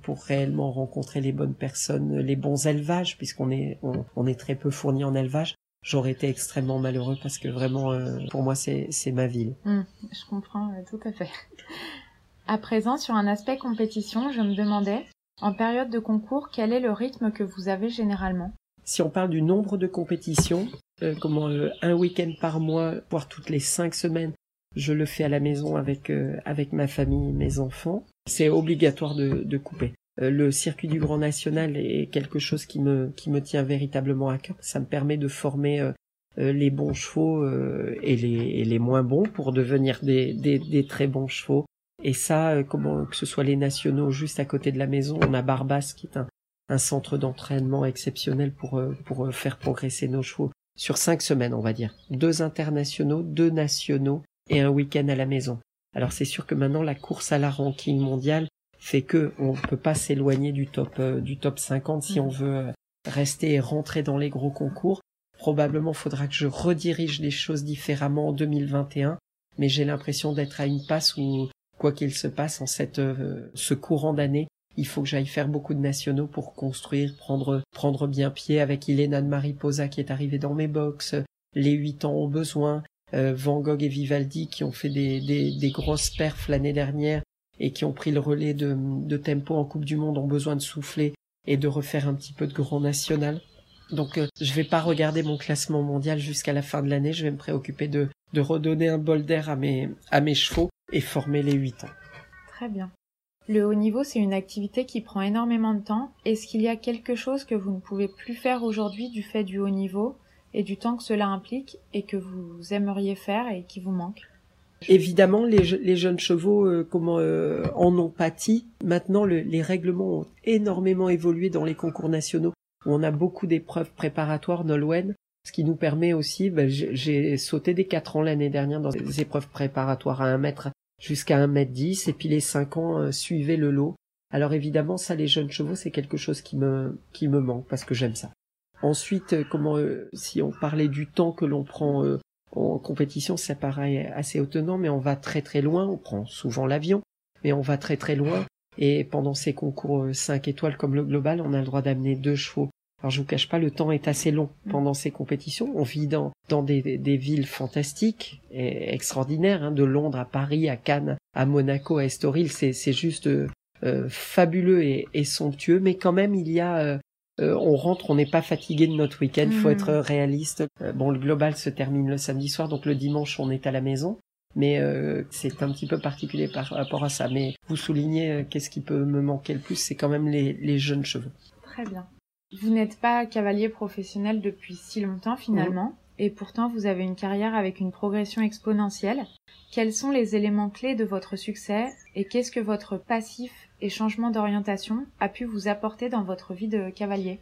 pour réellement rencontrer les bonnes personnes, les bons élevages, puisqu'on est on, est très peu fourni en élevage, j'aurais été extrêmement malheureux parce que vraiment euh, pour moi c'est c'est ma ville. Hum, je comprends euh, tout à fait. À présent sur un aspect compétition, je me demandais en période de concours quel est le rythme que vous avez généralement? Si on parle du nombre de compétitions, euh, comment un week-end par mois, voire toutes les cinq semaines, je le fais à la maison avec avec ma famille, mes enfants c'est obligatoire de, couper. Euh, le circuit du Grand National est quelque chose qui me qui me tient véritablement à cœur. Ça me permet de former euh, euh, les bons chevaux et les moins bons pour devenir des, des très bons chevaux. Et ça, comment que ce soit les nationaux juste à côté de la maison, on a Barbas qui est un un centre d'entraînement exceptionnel pour pour faire progresser nos chevaux sur cinq semaines, on va dire. Deux internationaux, deux nationaux et un week-end à la maison. Alors c'est sûr que maintenant la course à la ranking mondiale fait que on ne peut pas s'éloigner du top euh, du top 50 si on veut euh, rester et rentrer dans les gros concours. Probablement faudra que je redirige les choses différemment en 2021, mais j'ai l'impression d'être à une passe où quoi qu'il se passe en cette euh, ce courant d'année, il faut que j'aille faire beaucoup de nationaux pour construire, prendre prendre bien pied avec Ilena de Mariposa qui est arrivée dans mes box. Les huit ans ont besoin. Euh, Van Gogh et Vivaldi qui ont fait des, des, des grosses perfs l'année dernière et qui ont pris le relais de, de, tempo en Coupe du Monde ont besoin de souffler et de refaire un petit peu de grand national. Donc euh, je vais pas regarder mon classement mondial jusqu'à la fin de l'année, je vais me préoccuper de, de redonner un bol d'air à mes, à mes chevaux et former les huit ans. Très bien. Le haut niveau, c'est une activité qui prend énormément de temps. Est-ce qu'il y a quelque chose que vous ne pouvez plus faire aujourd'hui du fait du haut niveau et du temps que cela implique et que vous aimeriez faire et qui vous manque? Évidemment, les, les, jeunes chevaux euh, comment euh, en ont pâti. Maintenant, les règlements ont énormément évolué dans les concours nationaux où on a beaucoup d'épreuves préparatoires Nolwenn, ce qui nous permet aussi, ben, j'ai sauté des 4 ans l'année dernière dans des épreuves préparatoires à 1 mètre jusqu'à 1 mètre 10 et puis les 5 ans euh, suivaient le lot. Alors évidemment, ça, les jeunes chevaux, c'est quelque chose qui me, qui me manque parce que j'aime ça. Ensuite, euh, comment euh, si on parlait du temps que l'on prend en compétition, ça paraît assez étonnant, mais on va très très loin. On prend souvent l'avion, mais on va très très loin. Et pendant ces concours 5 étoiles comme le global, on a le droit d'amener deux chevaux. Alors je vous cache pas, le temps est assez long pendant ces compétitions. On vit dans, dans des, des villes fantastiques et extraordinaires, hein, de Londres à Paris, à Cannes, à Monaco, à Estoril. C'est, c'est juste fabuleux et, et, somptueux, mais quand même il y a euh, on rentre, on n'est pas fatigué de notre week-end, faut hmm. être réaliste. Euh, bon, le global se termine le samedi soir, donc le dimanche on est à la maison. mais euh, c'est un petit peu particulier par rapport à ça. Mais vous soulignez euh, qu'est-ce qui peut me manquer le plus, c'est quand même les, les jeunes chevaux. Très bien. Vous n'êtes pas cavalier professionnel depuis si longtemps finalement, et pourtant vous avez une carrière avec une progression exponentielle. Quels sont les éléments clés de votre succès et qu'est-ce que votre passif et changement d'orientation a pu vous apporter dans votre vie de cavalier?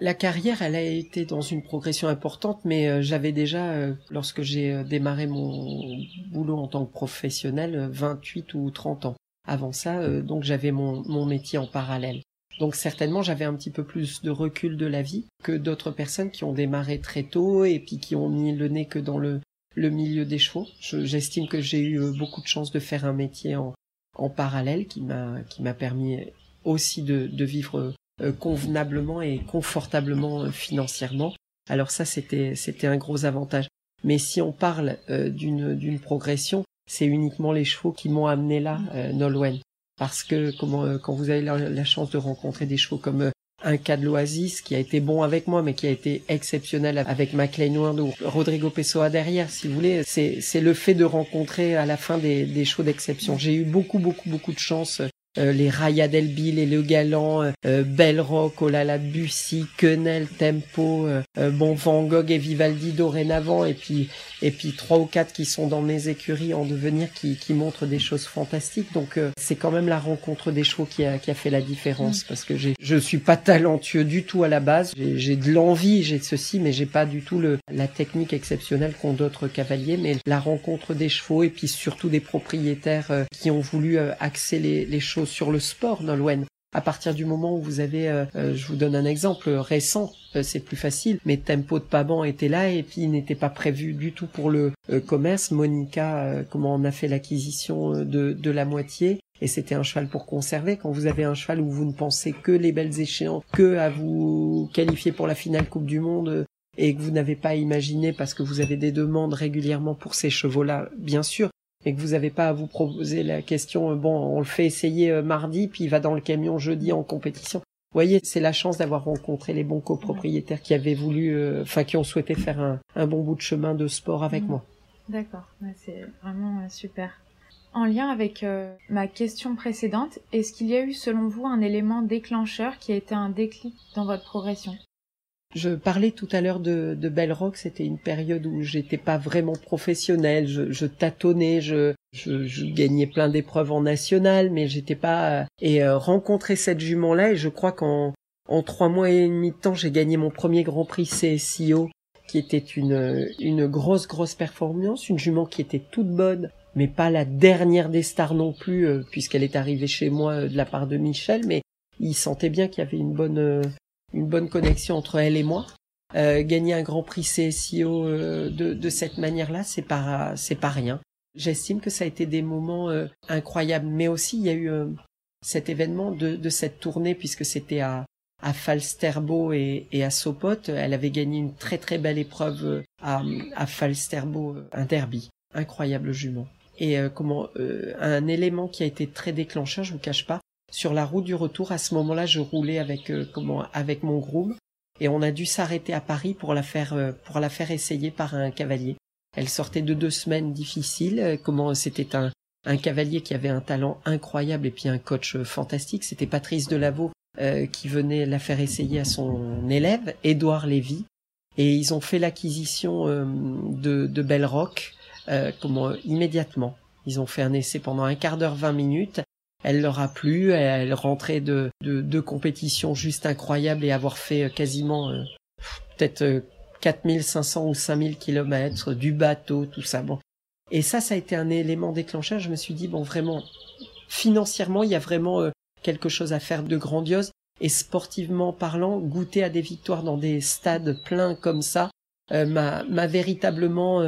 La carrière, elle a été dans une progression importante, mais euh, j'avais déjà, euh, lorsque j'ai euh, démarré mon boulot en tant que professionnel, 28 ou 30 ans. Avant ça, donc j'avais mon, mon métier en parallèle. Donc certainement, j'avais un petit peu plus de recul de la vie que d'autres personnes qui ont démarré très tôt et puis qui ont mis le nez que dans le, le milieu des chevaux. J'estime que j'ai eu beaucoup de chance de faire un métier en, en parallèle qui m'a qui m'a permis aussi de, de vivre euh, convenablement et confortablement euh, financièrement. Alors ça, c'était c'était un gros avantage. Mais si on parle euh, d'une d'une progression, c'est uniquement les chevaux qui m'ont amené là, Nolwenn. Parce que comment quand vous avez la, chance de rencontrer des chevaux comme un cas de l'Oasis qui a été bon avec moi, mais qui a été exceptionnel avec McLean ou Rodrigo Pessoa derrière, si vous voulez. C'est, le fait de rencontrer à la fin des, des chevaux d'exception. J'ai eu beaucoup, beaucoup, beaucoup de chance euh, les Raya Del Bill et Le Galant, euh, euh Bellrock, Olala Bussy, Quenel, Tempo, euh, bon Van Gogh et Vivaldi dorénavant, et puis et puis trois ou quatre qui sont dans mes écuries en devenir, qui, qui montrent des choses fantastiques. Donc c'est quand même la rencontre des chevaux qui a, qui a fait la différence, mm. parce que j'ai je suis pas talentueux du tout à la base. J'ai de l'envie, j'ai de ceci, mais j'ai pas du tout le la technique exceptionnelle qu'ont d'autres cavaliers. Mais la rencontre des chevaux et puis surtout des propriétaires qui ont voulu axer les, les choses sur le sport, Nolwenn. À partir du moment où vous avez, euh, euh, je vous donne un exemple récent, euh, c'est plus facile, mais Tempo de Paban était là et puis il n'était pas prévu du tout pour le commerce. Monica, comment on a fait l'acquisition de, de la moitié et c'était un cheval pour conserver. Quand vous avez un cheval où vous ne pensez que les belles échéances, que à vous qualifier pour la finale Coupe du Monde et que vous n'avez pas imaginé parce que vous avez des demandes régulièrement pour ces chevaux-là, bien sûr, et que vous n'avez pas à vous proposer la question, euh, bon, on le fait essayer euh, mardi, puis il va dans le camion jeudi en compétition. Vous voyez, c'est la chance d'avoir rencontré les bons copropriétaires qui avaient voulu, euh, enfin, qui ont souhaité faire un, un, bon bout de chemin de sport avec moi. D'accord, c'est vraiment super. En lien avec ma question précédente, est-ce qu'il y a eu selon vous un élément déclencheur qui a été un déclic dans votre progression? Je parlais tout à l'heure de, de Bell Rock, c'était une période où j'étais pas vraiment professionnel, je, je tâtonnais, je, je, je, gagnais plein d'épreuves en national, mais j'étais pas et euh, rencontrer cette jument là, et je crois qu'en en trois mois et demi de temps, j'ai gagné mon premier Grand Prix CSIO, qui était une une grosse grosse performance, une jument qui était toute bonne, mais pas la dernière des stars non plus, euh, puisqu'elle est arrivée chez moi euh, de la part de Michel, mais il sentait bien qu'il y avait une bonne une bonne connexion entre elle et moi. Euh, gagner un Grand Prix CSIO euh, de, de cette manière-là, c'est pas c'est pas rien. J'estime que ça a été des moments euh, incroyables, mais aussi il y a eu euh, cet événement de, de cette tournée puisque c'était à à Falsterbo et, et, à Sopot. Elle avait gagné une très très belle épreuve à, à Falsterbo, un derby, incroyable jument. Et comment un élément qui a été très déclencheur, je vous cache pas, sur la route du retour, à ce moment-là, je roulais avec euh, comment avec mon groom et on a dû s'arrêter à Paris pour la faire euh, pour la faire essayer par un cavalier. Elle sortait de deux semaines difficiles. Euh, comment c'était un un cavalier qui avait un talent incroyable et puis un coach fantastique. C'était Patrice Delaveau qui venait la faire essayer à son élève, Édouard Lévy. Et ils ont fait l'acquisition de, de Bell Rock comment, immédiatement. Ils ont fait un essai pendant un quart d'heure, vingt minutes elle leur a plu, elle rentrait de de, compétitions juste incroyables et avoir fait euh, quasiment euh, peut-être 4500 euh, ou 5000 kilomètres du bateau, tout ça. Bon. Et ça, ça a été un élément déclencheur. Je me suis dit, bon, vraiment, financièrement, il y a vraiment quelque chose à faire de grandiose. Et sportivement parlant, goûter à des victoires dans des stades pleins comme ça m'a véritablement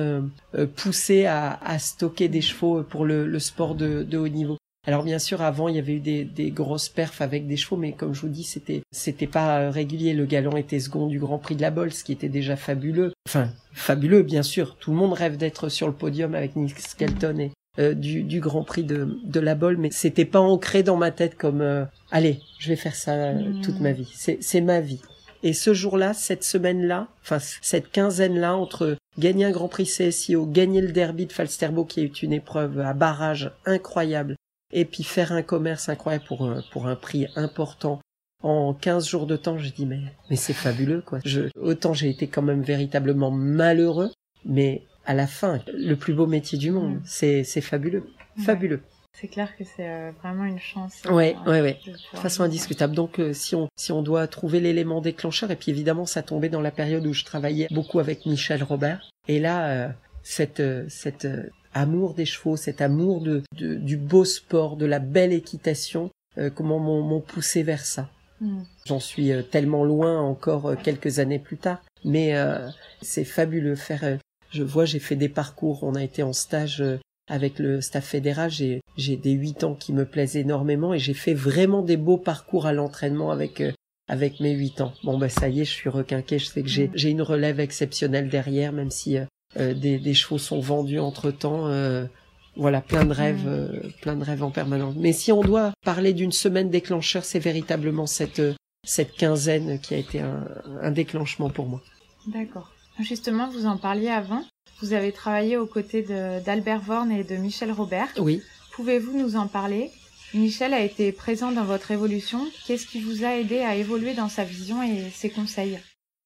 poussé à, à, stocker des chevaux pour le, le sport de, de haut niveau. Alors bien sûr, avant, il y avait eu des, des, grosses perfs avec des chevaux, mais comme je vous dis, c'était c'était pas euh, régulier. Le galon était second du Grand Prix de la Bolle, ce qui était déjà fabuleux. Enfin, fabuleux, bien sûr. Tout le monde rêve d'être sur le podium avec Nick Skelton et euh, du, du, Grand Prix de, de la Bolle, mais c'était pas ancré dans ma tête comme euh, allez, je vais faire ça toute ma vie. C'est c'est ma vie. Et ce jour-là, cette semaine-là, enfin cette quinzaine-là, entre gagner un Grand Prix CSIO, gagner le derby de Falsterbo qui est une épreuve à barrage incroyable, et puis faire un commerce incroyable pour un, pour un prix important, en 15 jours de temps, je dis mais mais c'est fabuleux quoi. Je, autant j'ai été quand même véritablement malheureux, mais à la fin, le plus beau métier du monde, c'est c'est fabuleux, fabuleux. C'est clair que c'est euh, vraiment une chance. Ouais, euh, ouais, ouais. de De façon le indiscutable. Donc, euh, si on si on doit trouver l'élément déclencheur, et puis évidemment, ça tombait dans la période où je travaillais beaucoup avec Michel Robert. Et là, euh, cette euh, cette euh, amour des chevaux, cet amour de, de- du beau sport, de la belle équitation, euh, comment m'ont m'ont poussé vers ça. faire. Mm. J'en suis euh, tellement loin encore quelques années plus tard, mais euh, c'est fabuleux. Faire, euh, je vois, j'ai fait des parcours. On a été en stage euh, avec le staff fédéral. J'ai j'ai des huit ans qui me plaisent énormément et j'ai fait vraiment des beaux parcours à l'entraînement avec euh, avec mes huit ans. Bon bah ça y est, je suis requinqué. Je sais que j'ai j'ai une relève exceptionnelle derrière, même si euh, des des chevaux sont vendus entre temps. voilà, plein de rêves, euh, plein de rêves en permanence. Mais si on doit parler d'une semaine déclencheur, c'est véritablement cette euh, cette quinzaine qui a été un, un déclenchement pour moi. D'accord. Justement, vous en parliez avant. Vous avez travaillé aux côtés d'Albert Vorn et de Michel Robert. Oui. Pouvez-vous nous en parler? Michel a été présent dans votre évolution. Qu'est-ce qui vous a aidé à évoluer dans sa vision et ses conseils?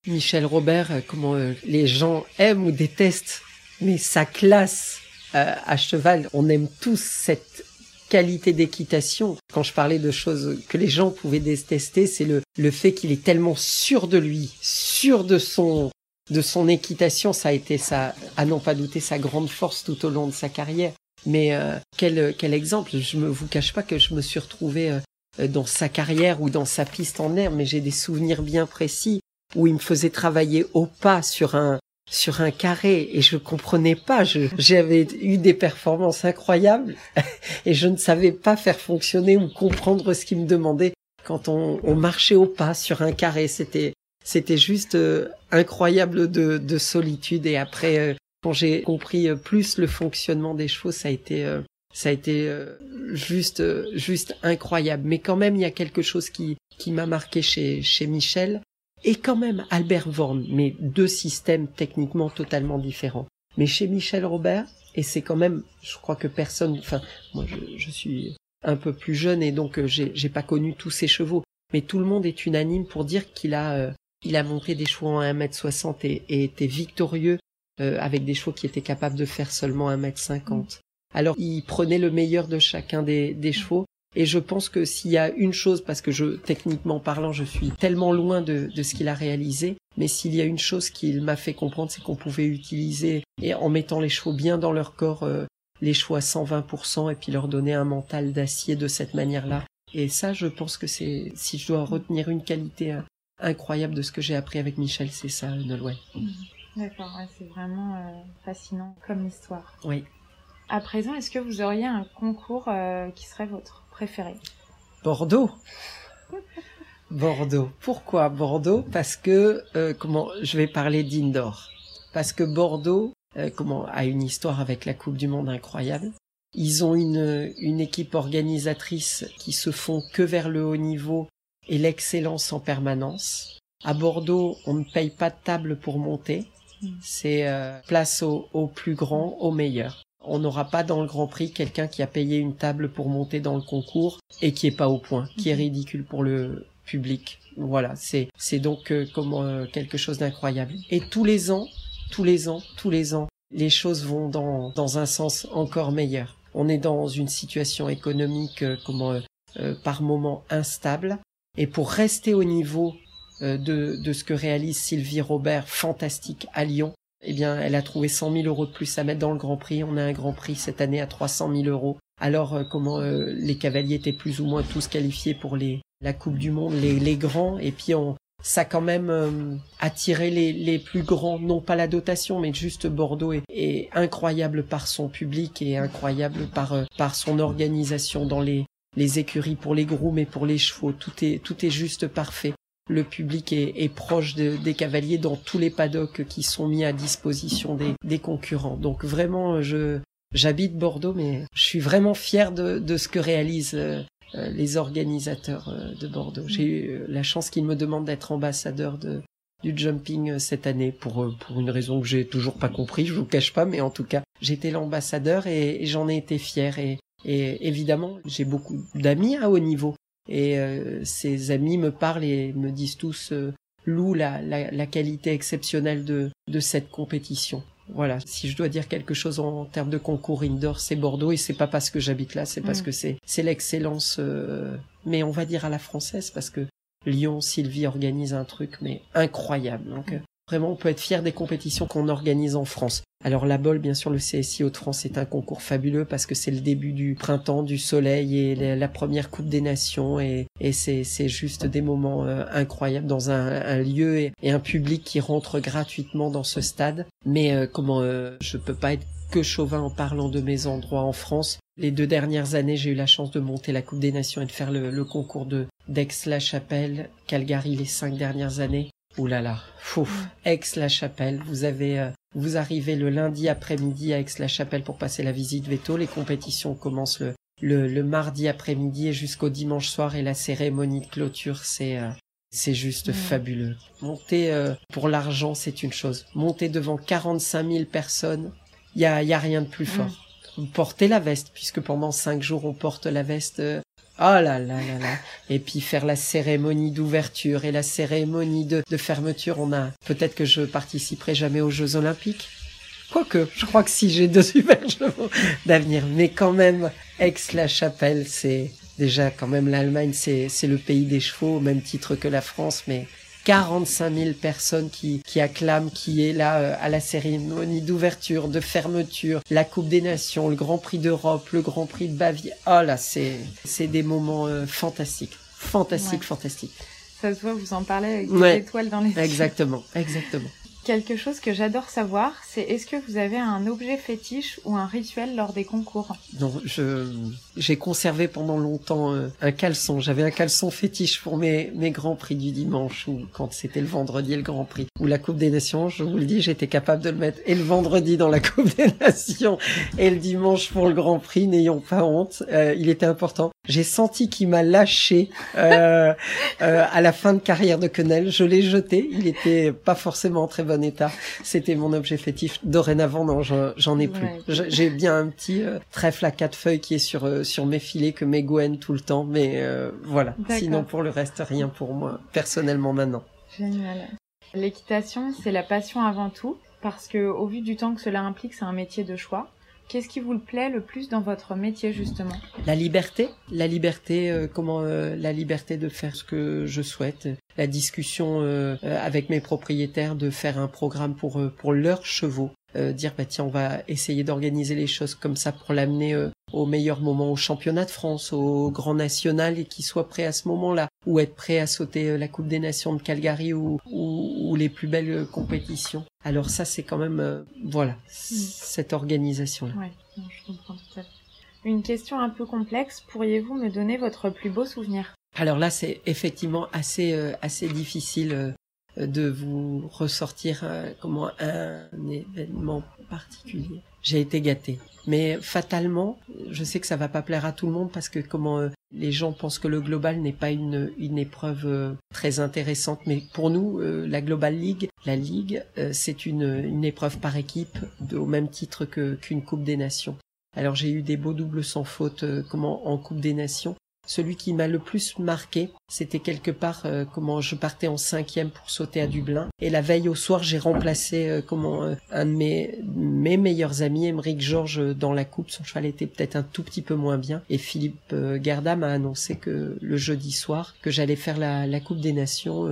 Michel Robert, euh, comment euh, les gens aiment ou détestent, mais sa classe euh, à cheval, on aime tous cette qualité d'équitation. Quand je parlais de choses que les gens pouvaient détester, c'est le, le fait qu'il est tellement sûr de lui, sûr de son de son équitation, ça a été sa, à n'en pas douter, sa grande force tout au long de sa carrière. Mais quel, quel exemple? Je ne vous cache pas que je me suis retrouvé dans sa carrière ou dans sa piste en herbe, mais j'ai des souvenirs bien précis où il me faisait travailler au pas sur un sur un carré et je comprenais pas. J'avais eu des performances incroyables et je ne savais pas faire fonctionner ou comprendre ce qu'il me demandait quand on, on marchait au pas sur un carré. C'était c'était juste euh, incroyable de, de solitude et après euh, quand j'ai compris euh, plus le fonctionnement des chevaux, ça a été euh, ça a été euh, juste juste incroyable. Mais quand même, il y a quelque chose qui qui m'a marqué chez chez Michel et quand même Albert Vorn, mais deux systèmes techniquement totalement différents. Mais chez Michel Robert, et c'est quand même, je crois que personne, enfin, moi je, je suis un peu plus jeune et donc euh, j'ai j'ai pas connu tous ces chevaux, mais tout le monde est unanime pour dire qu'il a euh, il a montré des chevaux en 1m60 et, et était victorieux euh, avec des chevaux qui étaient capables de faire seulement 1m50. Alors il prenait le meilleur de chacun des, des chevaux et je pense que s'il y a une chose, parce que je, techniquement parlant, je suis tellement loin de, de ce qu'il a réalisé, mais s'il y a une chose qu'il m'a fait comprendre, c'est qu'on pouvait utiliser, et en mettant les chevaux bien dans leur corps, euh, les chevaux à 120%, et puis leur donner un mental d'acier de cette manière-là. Et ça, je pense que c'est, si je dois retenir une qualité euh, incroyable de ce que j'ai appris avec Michel, c'est ça, Nolwenn. D'accord, ouais, c'est vraiment euh, fascinant comme histoire. Oui. À présent, est-ce que vous auriez un concours euh, qui serait votre? Préféré Bordeaux. Bordeaux. Pourquoi Bordeaux? Parce que euh, comment je vais parler d'indoor. Parce que Bordeaux, euh, comment a une histoire avec la Coupe du Monde incroyable. Ils ont une une équipe organisatrice qui se font que vers le haut niveau et l'excellence en permanence. À Bordeaux, on ne paye pas de table pour monter. C'est euh, place au, au plus grand, au meilleur. On n'aura pas dans le Grand Prix quelqu'un qui a payé une table pour monter dans le concours et qui est pas au point, qui est ridicule pour le public. Voilà, c'est c'est donc euh, comme euh, quelque chose d'incroyable. Et tous les ans, tous les ans, tous les ans, les choses vont dans dans un sens encore meilleur. On est dans une situation économique euh, comment euh, euh, par moment instable et pour rester au niveau euh, de de ce que réalise Sylvie Robert, fantastique à Lyon, eh bien, elle a trouvé 100 000 euros de plus à mettre dans le Grand Prix. On a un Grand Prix cette année à 300 000 euros. Alors, euh, comment euh, les cavaliers étaient plus ou moins tous qualifiés pour les la Coupe du Monde, les, grands, et puis on ça quand même euh, attiré les, les plus grands, non pas la dotation, mais juste Bordeaux est, est incroyable par son public et incroyable par euh, par son organisation dans les les écuries pour les grooms et pour les chevaux. Tout est tout est juste parfait le public est, proche de- des cavaliers dans tous les paddocks qui sont mis à disposition des, concurrents. Donc vraiment, je j'habite Bordeaux, mais je suis vraiment fier de, de ce que réalise euh, les organisateurs de Bordeaux. J'ai eu la chance qu'ils me demandent d'être ambassadeur de du jumping cette année pour pour une raison que j'ai toujours pas compris, je vous cache pas, mais en tout cas j'étais l'ambassadeur et, j'en ai été fier et évidemment j'ai beaucoup d'amis à haut niveau et ces amis me parlent et me disent tous loue la, la, la, qualité exceptionnelle de, de cette compétition. Voilà, si je dois dire quelque chose en, termes de concours indoor, c'est Bordeaux et c'est pas parce que j'habite là, c'est parce mm. que c'est c'est l'excellence, euh, mais on va dire à la française parce que Lyon, Sylvie organise un truc mais incroyable. Donc mm. Vraiment, on peut être fier des compétitions qu'on organise en France. Alors la BOL, bien sûr, le CSI Hauts-de-France est un concours fabuleux parce que c'est le début du printemps, du soleil et la, première Coupe des Nations et, c'est juste des moments euh, incroyables dans un, lieu et, un public qui rentre gratuitement dans ce stade. Mais euh, comment euh, je peux pas être que chauvin en parlant de mes endroits en France. Les deux dernières années, j'ai eu la chance de monter la Coupe des Nations et de faire le, le concours de d'Aix-la-Chapelle, Calgary les cinq dernières années. Ouh là là, fou. Aix-la-Chapelle, vous avez, euh, vous arrivez le lundi après-midi à Aix-la-Chapelle pour passer la visite veto. Les compétitions commencent le, le, mardi après-midi et jusqu'au dimanche soir et la cérémonie de clôture, c'est, euh, c'est juste fabuleux. Monter euh, pour l'argent, c'est une chose. Monter devant 45 000 personnes, il y a, y a rien de plus fort. Porter la veste, puisque pendant cinq jours on porte la veste Oh là là là là. Et puis faire la cérémonie d'ouverture et la cérémonie de, fermeture. On a peut-être que je participerai jamais aux Jeux Olympiques. Quoique, je crois que si j'ai deux super chevaux d'avenir. Mais quand même, Aix-la-Chapelle, c'est déjà quand même l'Allemagne, c'est le pays des chevaux au même titre que la France. Mais 45 000 personnes qui, qui acclament, qui est là euh, à la cérémonie d'ouverture, de fermeture, la Coupe des Nations, le Grand Prix d'Europe, le Grand Prix de Bavière. Oh là, c'est c'est des moments euh, fantastiques, fantastiques, fantastiques. Ça se voit, vous en parlez avec des étoiles dans les yeux. Exactement, exactement quelque chose que j'adore savoir, c'est est-ce que vous avez un objet fétiche ou un rituel lors des concours Non, je j'ai conservé pendant longtemps euh, un caleçon. J'avais un caleçon fétiche pour mes mes grands prix du dimanche ou quand c'était le vendredi le Grand Prix ou la Coupe des Nations. Je vous le dis, j'étais capable de le mettre et le vendredi dans la Coupe des Nations et le dimanche pour le Grand Prix. N'ayons pas honte, euh, il était important. J'ai senti qu'il m'a lâché euh, euh, à la fin de carrière de Quenelle. Je l'ai jeté. Il était pas forcément en très bon état. C'était mon objet fétiche. Dorénavant, non, j'en ai plus. J'ai bien un petit euh, trèfle à quatre feuilles qui est sur euh, sur mes filets que mes Gwen tout le temps. Mais euh, voilà. Sinon, pour le reste, rien pour moi personnellement maintenant. Génial. L'équitation, c'est la passion avant tout, parce que au vu du temps que cela implique, c'est un métier de choix. Qu'est-ce qui vous plaît le plus dans votre métier justement? La liberté, la liberté, euh, comment euh, la liberté de faire ce que je souhaite, la discussion euh, avec mes propriétaires de faire un programme pour pour leurs chevaux, dire bah tiens on va essayer d'organiser les choses comme ça pour l'amener au meilleur moment au championnat de France, au grand national et qu'il soit prêt à ce moment-là, ou être prêt à sauter euh, la Coupe des Nations de Calgary ou, ou, les plus belles euh, compétitions. Alors ça, c'est quand même, euh, voilà, mm. cette organisation-là. Ouais, je comprends tout à fait. Une question un peu complexe, pourriez-vous me donner votre plus beau souvenir? Alors là, c'est effectivement assez, assez difficile de vous ressortir comment un événement particulier. J'ai été gâté. Mais fatalement, je sais que ça va pas plaire à tout le monde parce que comment euh, les gens pensent que le global n'est pas une, une épreuve euh, très intéressante. Mais pour nous, euh, la Global League, la Ligue, c'est une, une épreuve par équipe au même titre qu'une Coupe des Nations. Alors j'ai eu des beaux doubles sans faute comment en Coupe des Nations, celui qui m'a le plus marqué, c'était quelque part euh, comment je partais en cinquième pour sauter à Dublin. Et la veille au soir, j'ai remplacé euh, comment euh, un de mes, mes meilleurs amis, Emeric Georges, dans la coupe. Son cheval était peut-être un tout petit peu moins bien. Et Philippe Garda m'a annoncé que le jeudi soir, que j'allais faire la, la Coupe des Nations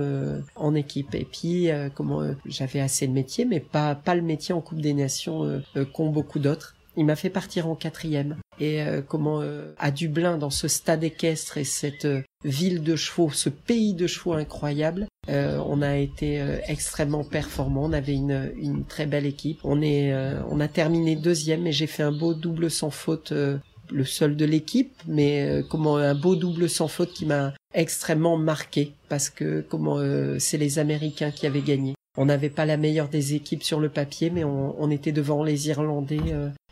en équipe. Et puis, comment j'avais assez de métier, mais pas pas le métier en Coupe des Nations qu'ont beaucoup d'autres. Il m'a fait partir en quatrième. Et euh, comment euh, à Dublin, dans ce stade équestre et cette euh, ville de chevaux, ce pays de chevaux incroyable, on a été extrêmement performant. On avait une, une très belle équipe. On est, on a terminé deuxième et j'ai fait un beau double sans faute le seul de l'équipe, mais comment un beau double sans faute qui m'a extrêmement marqué parce que comment c'est les Américains qui avaient gagné. On n'avait pas la meilleure des équipes sur le papier, mais on, était devant les Irlandais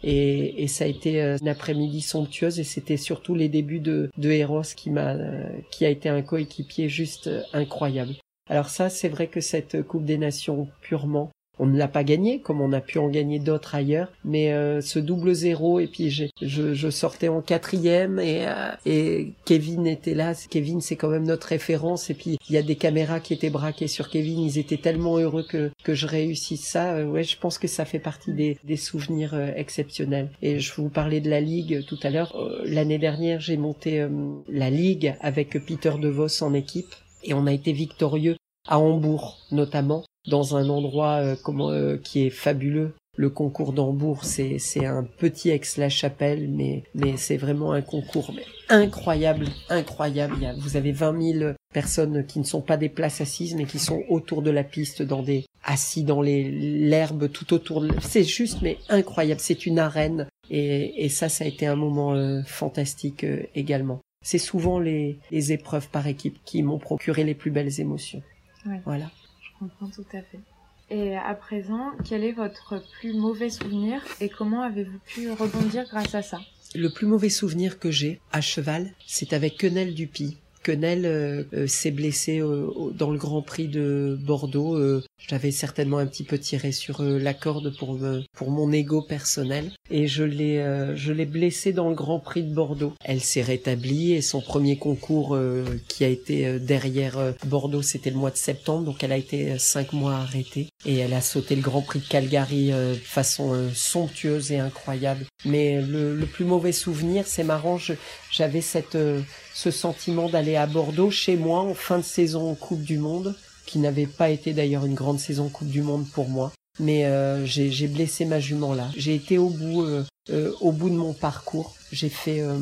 et, et ça a été euh, une après-midi somptueuse et c'était surtout les débuts de, de Eros qui m'a euh, qui a été un coéquipier juste euh, incroyable. Alors ça, c'est vrai que cette Coupe des Nations purement, on ne l'a pas gagné comme on a pu en gagner d'autres ailleurs, mais euh, ce double zéro et puis je, je sortais en quatrième et, euh, et Kevin était là. Kevin c'est quand même notre référence et puis il y a des caméras qui étaient braquées sur Kevin. Ils étaient tellement heureux que que je réussisse ça. Euh, ouais, je pense que ça fait partie des, des souvenirs euh, exceptionnels. Et je vous parlais de la ligue tout à l'heure. Euh, l'année dernière j'ai monté euh, la ligue avec Peter DeVos en équipe et on a été victorieux à Hambourg notamment dans un endroit euh, comment, euh, qui est fabuleux. Le concours d'Hambourg, c'est c'est un petit Aix-la-Chapelle, mais mais c'est vraiment un concours mais incroyable, incroyable. Il y a, vous avez 20 000 personnes qui ne sont pas des places assises, mais qui sont autour de la piste, dans des assis dans les l'herbe tout autour. de- C'est juste mais incroyable. C'est une arène et et ça, ça a été un moment euh, fantastique euh, également. C'est souvent les les épreuves par équipe qui m'ont procuré les plus belles émotions. Ouais. Voilà. Tout à fait. Et à présent, quel est votre plus mauvais souvenir et comment avez-vous pu rebondir grâce à ça? Le plus mauvais souvenir que j'ai à cheval, c'est avec Quenelle Dupy. Quenelle euh, euh, s'est blessé euh, dans le Grand Prix de Bordeaux. Euh, J'avais certainement un petit peu tiré sur la corde pour pour mon ego personnel et je l'ai je l'ai blessée dans le Grand Prix de Bordeaux. Elle s'est rétablie et son premier concours qui a été derrière Bordeaux, c'était le mois de septembre, donc elle a été cinq mois arrêtée et elle a sauté le Grand Prix de Calgary de façon somptueuse et incroyable. Mais le, le plus mauvais souvenir, c'est marrant, j'avais cette ce sentiment d'aller à Bordeaux chez moi en fin de saison en Coupe du Monde, qui n'avait pas été d'ailleurs une grande saison Coupe du Monde pour moi. Mais euh, j'ai blessé ma jument là. J'ai été au bout, euh, euh, au bout de mon parcours. J'ai fait, euh,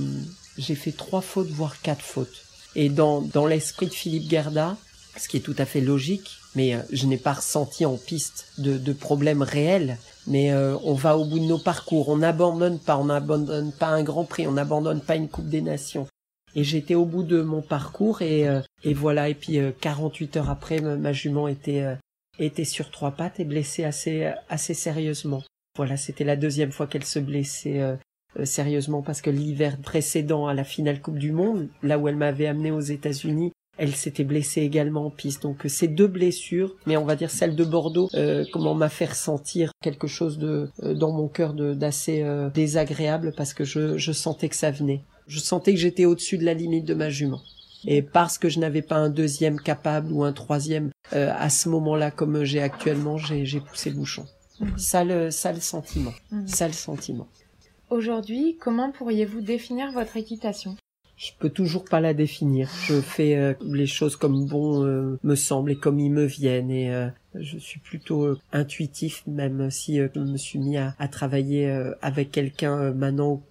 j'ai fait trois fautes, voire quatre fautes. Et dans dans l'esprit de Philippe Gerda, ce qui est tout à fait logique, mais euh, je n'ai pas ressenti en piste de, de problème réel. Mais euh, on va au bout de nos parcours, on n'abandonne pas, on n'abandonne pas un Grand Prix, on n'abandonne pas une Coupe des Nations. Et j'étais au bout de mon parcours et, euh, et voilà. Et puis euh, 48 heures après, ma, jument était euh, était sur trois pattes et blessée assez assez sérieusement. Voilà, c'était la deuxième fois qu'elle se blessait euh, euh, sérieusement parce que l'hiver précédent à la finale Coupe du Monde, là où elle m'avait amené aux États-Unis, elle s'était blessée également en piste. Donc euh, ces deux blessures, mais on va dire celle de Bordeaux, euh, comment m'a fait ressentir quelque chose de euh, dans mon cœur d'assez euh, désagréable parce que je je sentais que ça venait. Je sentais que j'étais au-dessus de la limite de ma jument. Et parce que je n'avais pas un deuxième capable ou un troisième euh, à ce moment-là comme j'ai actuellement, j'ai poussé le bouchon. Mhm. Ça le ça le sentiment, Mhm. ça le sentiment. Aujourd'hui, comment pourriez-vous définir votre équitation? Je peux toujours pas la définir. Je fais euh, les choses comme bon euh, me semble et comme ils me viennent et euh, je suis plutôt intuitif même si je me suis mis à, à travailler avec quelqu'un maintenant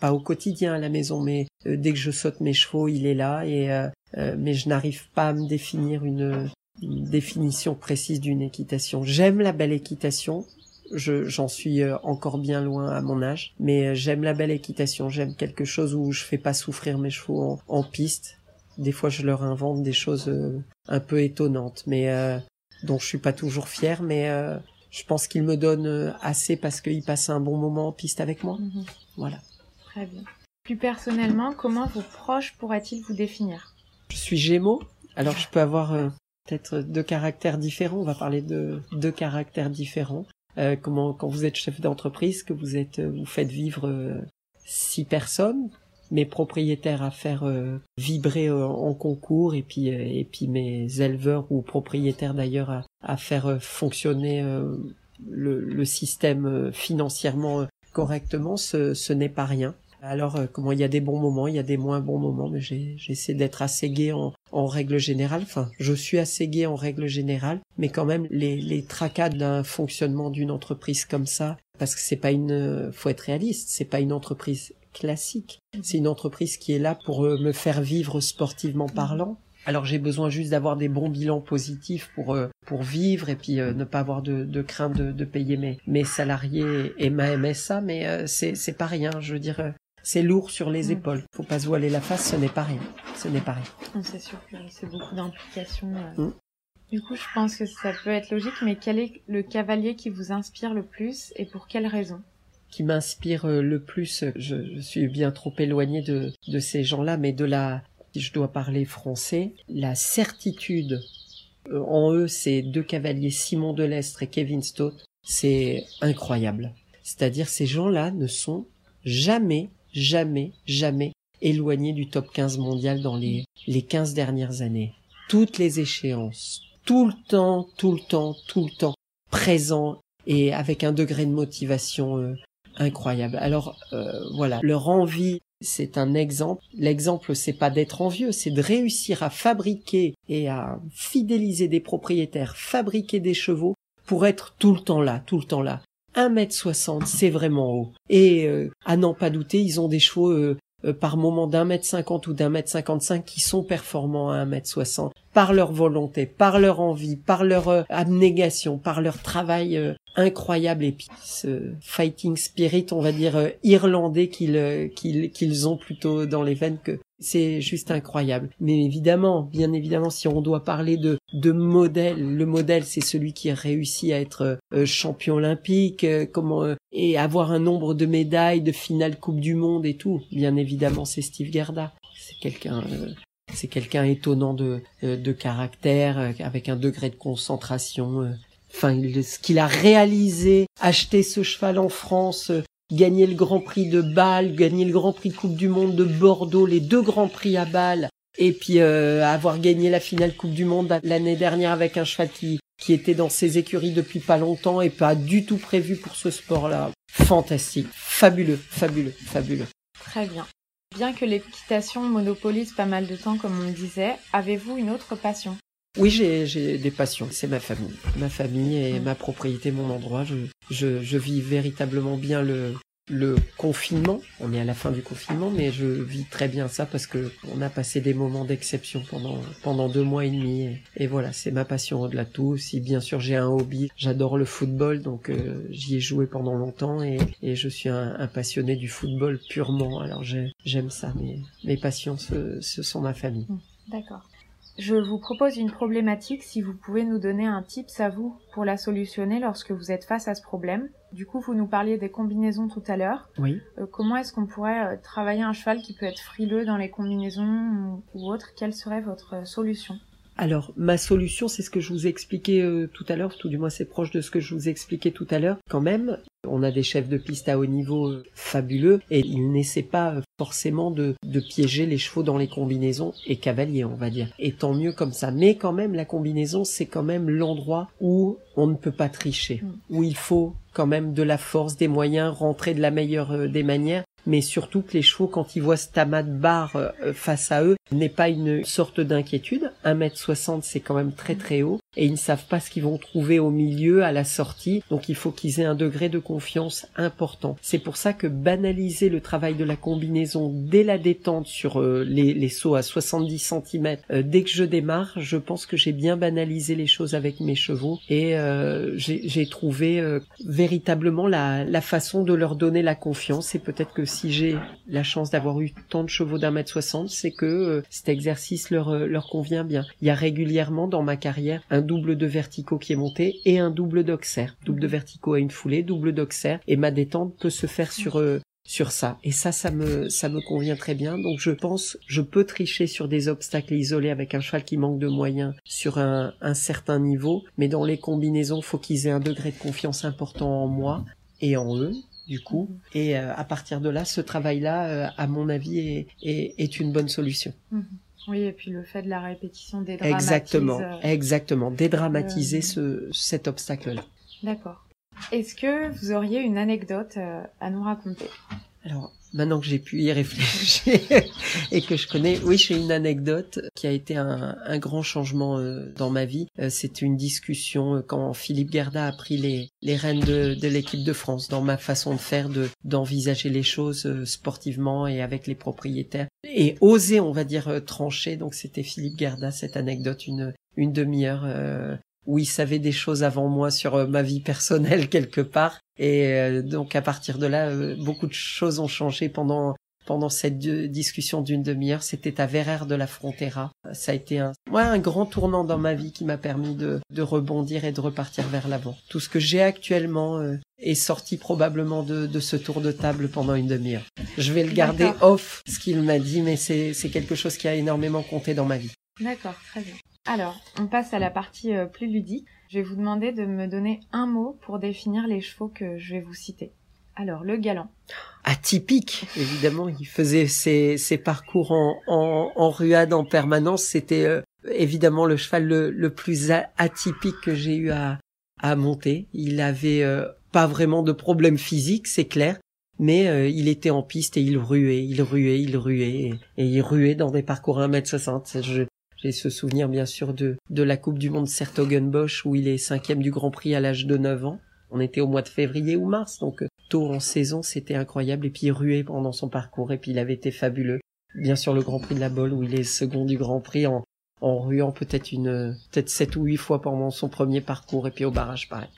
pas au quotidien à la maison mais euh, dès que je saute mes chevaux il est là et euh, euh, mais je n'arrive pas à me définir une, une définition précise d'une équitation. J'aime la belle équitation, je j'en suis encore bien loin à mon âge, mais j'aime la belle équitation, j'aime quelque chose où je fais pas souffrir mes chevaux en, en piste. Des fois, je leur invente des choses euh, un peu étonnantes, mais euh, dont je suis pas toujours fier, mais euh, je pense qu'ils me donnent assez parce qu'ils passent un bon moment en piste avec moi. Mhm. Voilà. Très bien. Plus personnellement, comment vos proches pourraient-ils vous définir? Je suis Gémeaux, alors je peux avoir euh, peut-être deux caractères différents. On va parler de deux caractères différents. Euh, comment quand vous êtes chef d'entreprise, que vous êtes, euh, vous faites vivre six personnes, mes propriétaires à faire vibrer en concours et puis et puis mes éleveurs ou propriétaires d'ailleurs à, faire fonctionner le, système financièrement correctement, ce, n'est pas rien. Alors, euh, comment il y a des bons moments, il y a des moins bons moments, mais j'essaie d'être assez gai en, en règle générale. Enfin, je suis assez gai en règle générale, mais quand même les, les tracas d'un fonctionnement d'une entreprise comme ça, parce que c'est pas une, euh, faut être réaliste, c'est pas une entreprise classique. C'est une entreprise qui est là pour euh, me faire vivre sportivement parlant. Alors j'ai besoin juste d'avoir des bons bilans positifs pour euh, pour vivre et puis euh, ne pas avoir de, de crainte de, de payer mes mes salariés et ma MSA, mais euh, c'est c'est pas rien. Je veux dire, c'est lourd sur les Mm. épaules. Faut pas se voiler la face, ce n'est pas rien. Ce n'est pas rien. Ah, C'est sûr que c'est beaucoup d'implications. Mm. Du coup, je pense que ça peut être logique, mais quel est le cavalier qui vous inspire le plus et pour quelle raison? Qui m'inspire le plus. Je, je, suis bien trop éloigné de, de ces gens-là, mais de la, je dois parler français, la certitude en eux, ces deux cavaliers, Simon Delestre et Kevin Stott, c'est incroyable. C'est-à-dire ces gens-là ne sont jamais, jamais, jamais éloignés du top 15 mondial dans les, les 15 dernières années. Toutes les échéances, tout le temps, tout le temps, tout le temps, présents et avec un degré de motivation euh, incroyable. Alors euh, voilà, leur envie, c'est un exemple. L'exemple, c'est pas d'être envieux, c'est de réussir à fabriquer et à fidéliser des propriétaires, fabriquer des chevaux pour être tout le temps là, tout le temps là. 1m60, c'est vraiment haut. Et euh, à n'en pas douter, ils ont des chevaux euh, euh, par moment d'un mètre cinquante ou d'un mètre cinquante-cinq qui sont performants à un mètre soixante par leur volonté, par leur envie, par leur abnégation, par leur travail incroyable et puis ce fighting spirit, on va dire irlandais qu'ils qu'ils qu'ils ont plutôt dans les veines que c'est juste incroyable. Mais évidemment, bien évidemment, si on doit parler de, de modèle, le modèle, c'est celui qui a réussi à être euh, champion olympique, euh, comment euh, et avoir un nombre de médailles, de finale Coupe du Monde et tout. Bien évidemment, c'est Steve Gerda. C'est quelqu'un. C'est quelqu'un étonnant de, de caractère, avec un degré de concentration. Enfin, ce qu'il a réalisé, acheter ce cheval en France, gagner le Grand Prix de Bâle, gagner le Grand Prix Coupe du Monde de Bordeaux, les deux Grands Prix à Bâle, et puis euh, avoir gagné la finale Coupe du Monde l'année dernière avec un cheval qui, qui était dans ses écuries depuis pas longtemps et pas du tout prévu pour ce sport-là. Fantastique, fabuleux, fabuleux, fabuleux. Très bien. Bien que l'équitation monopolise pas mal de temps, comme on le disait, avez-vous une autre passion? Oui, j'ai des passions. C'est ma famille. Ma famille et ma propriété, mon endroit. Je, je, je vis véritablement bien le, le confinement. On est à la fin du confinement, mais je vis très bien ça parce que on a passé des moments d'exception pendant pendant deux mois et demi. Et, voilà, c'est ma passion au-delà de tout. Si bien sûr j'ai un hobby, j'adore le football, donc euh, j'y ai joué pendant longtemps et, et je suis un, passionné du football purement. Alors j'aime ça. Mais mes passions, ce, ce sont ma famille. D'accord. Je vous propose une problématique si vous pouvez nous donner un tips à vous pour la solutionner lorsque vous êtes face à ce problème. Du coup, vous nous parliez des combinaisons tout à l'heure. Oui. Euh, comment est-ce qu'on pourrait euh, travailler un cheval qui peut être frileux dans les combinaisons ou, autre Quelle serait votre solution? Alors, ma solution, c'est ce que je vous ai expliqué euh, tout à l'heure, tout du moins c'est proche de ce que je vous ai expliqué tout à l'heure. Quand même, on a des chefs de piste à haut niveau euh, fabuleux et ils n'essaient pas euh, forcément de, de, piéger les chevaux dans les combinaisons et cavaliers, on va dire. Et tant mieux comme ça. Mais quand même, la combinaison, c'est quand même l'endroit où on ne peut pas tricher, mm. où il faut quand même de la force, des moyens, rentrer de la meilleure des manières mais surtout que les chevaux, quand ils voient ce tamas de barre face à eux, n'est pas une sorte d'inquiétude. 1m60, c'est quand même très très haut et ils ne savent pas ce qu'ils vont trouver au milieu, à la sortie. Donc il faut qu'ils aient un degré de confiance important. C'est pour ça que banaliser le travail de la combinaison dès la détente sur euh, les, les, sauts à 70 cm, euh, dès que je démarre, je pense que j'ai bien banalisé les choses avec mes chevaux et euh, j'ai trouvé véritablement la, la façon de leur donner la confiance. Et peut-être que si j'ai la chance d'avoir eu tant de chevaux d'un mètre soixante, c'est que cet exercice leur, leur convient bien. Il y a régulièrement dans ma carrière un double de verticaux qui est monté et un double d'oxer. Double de verticaux à une foulée, double d'oxer et ma détente peut se faire sur euh, sur ça. Et ça, ça me, ça me convient très bien. Donc je pense, je peux tricher sur des obstacles isolés avec un cheval qui manque de moyens sur un, un certain niveau. Mais dans les combinaisons, faut qu'ils aient un degré de confiance important en moi et en eux du coup. Et euh, à partir de là, ce travail-là, euh, à mon avis, est, est, est, une bonne solution. Mhm. Oui, et puis le fait de la répétition dédramatise. Exactement, euh, exactement, dédramatiser ce, cet obstacle-là. D'accord. Est-ce que vous auriez une anecdote à nous raconter? Alors, maintenant que j'ai pu y réfléchir et que je connais, oui, j'ai une anecdote qui a été un, grand changement euh, dans ma vie. Euh, C'était une discussion euh, quand Philippe Gerda a pris les, les rênes de, de l'équipe de France, dans ma façon de faire, de d'envisager les choses sportivement et avec les propriétaires et oser, on va dire, trancher. Donc c'était Philippe Gerda, cette anecdote, une une demi-heure où il savait des choses avant moi sur euh, ma vie personnelle quelque part. Et euh, donc à partir de là, euh, beaucoup de choses ont changé pendant pendant cette discussion d'une demi-heure, c'était à Verrères de la Frontera. Ça a été un, ouais, un grand tournant dans ma vie qui m'a permis de, de rebondir et de repartir vers l'avant. Tout ce que j'ai actuellement est sorti probablement de, de ce tour de table pendant une demi-heure. Je vais le garder off, ce qu'il m'a dit, mais c'est quelque chose qui a énormément compté dans ma vie. D'accord, très bien. Alors, on passe à la partie euh, plus ludique. Je vais vous demander de me donner un mot pour définir les chevaux que je vais vous citer. Alors, le galant. Atypique, évidemment. Il faisait ses, parcours en, ruade en permanence. C'était euh, évidemment le cheval le, plus atypique que j'ai eu à, monter. Il avait euh, pas vraiment de problème physique, c'est clair. Mais il était en piste et il ruait, il ruait, il ruait, et, il ruait dans des parcours à 1m60. Je, j'ai ce souvenir bien sûr de, de la Coupe du Monde Sertogenbosch où il est cinquième du Grand Prix à l'âge de 9 ans. On était au mois de février ou mars, donc euh, tôt en saison, c'était incroyable. Et puis il ruait pendant son parcours, et puis il avait été fabuleux. Bien sûr le Grand Prix de la Bolle où il est second du Grand Prix en, en ruant peut-être une peut-être sept ou huit fois pendant son premier parcours, et puis au barrage pareil.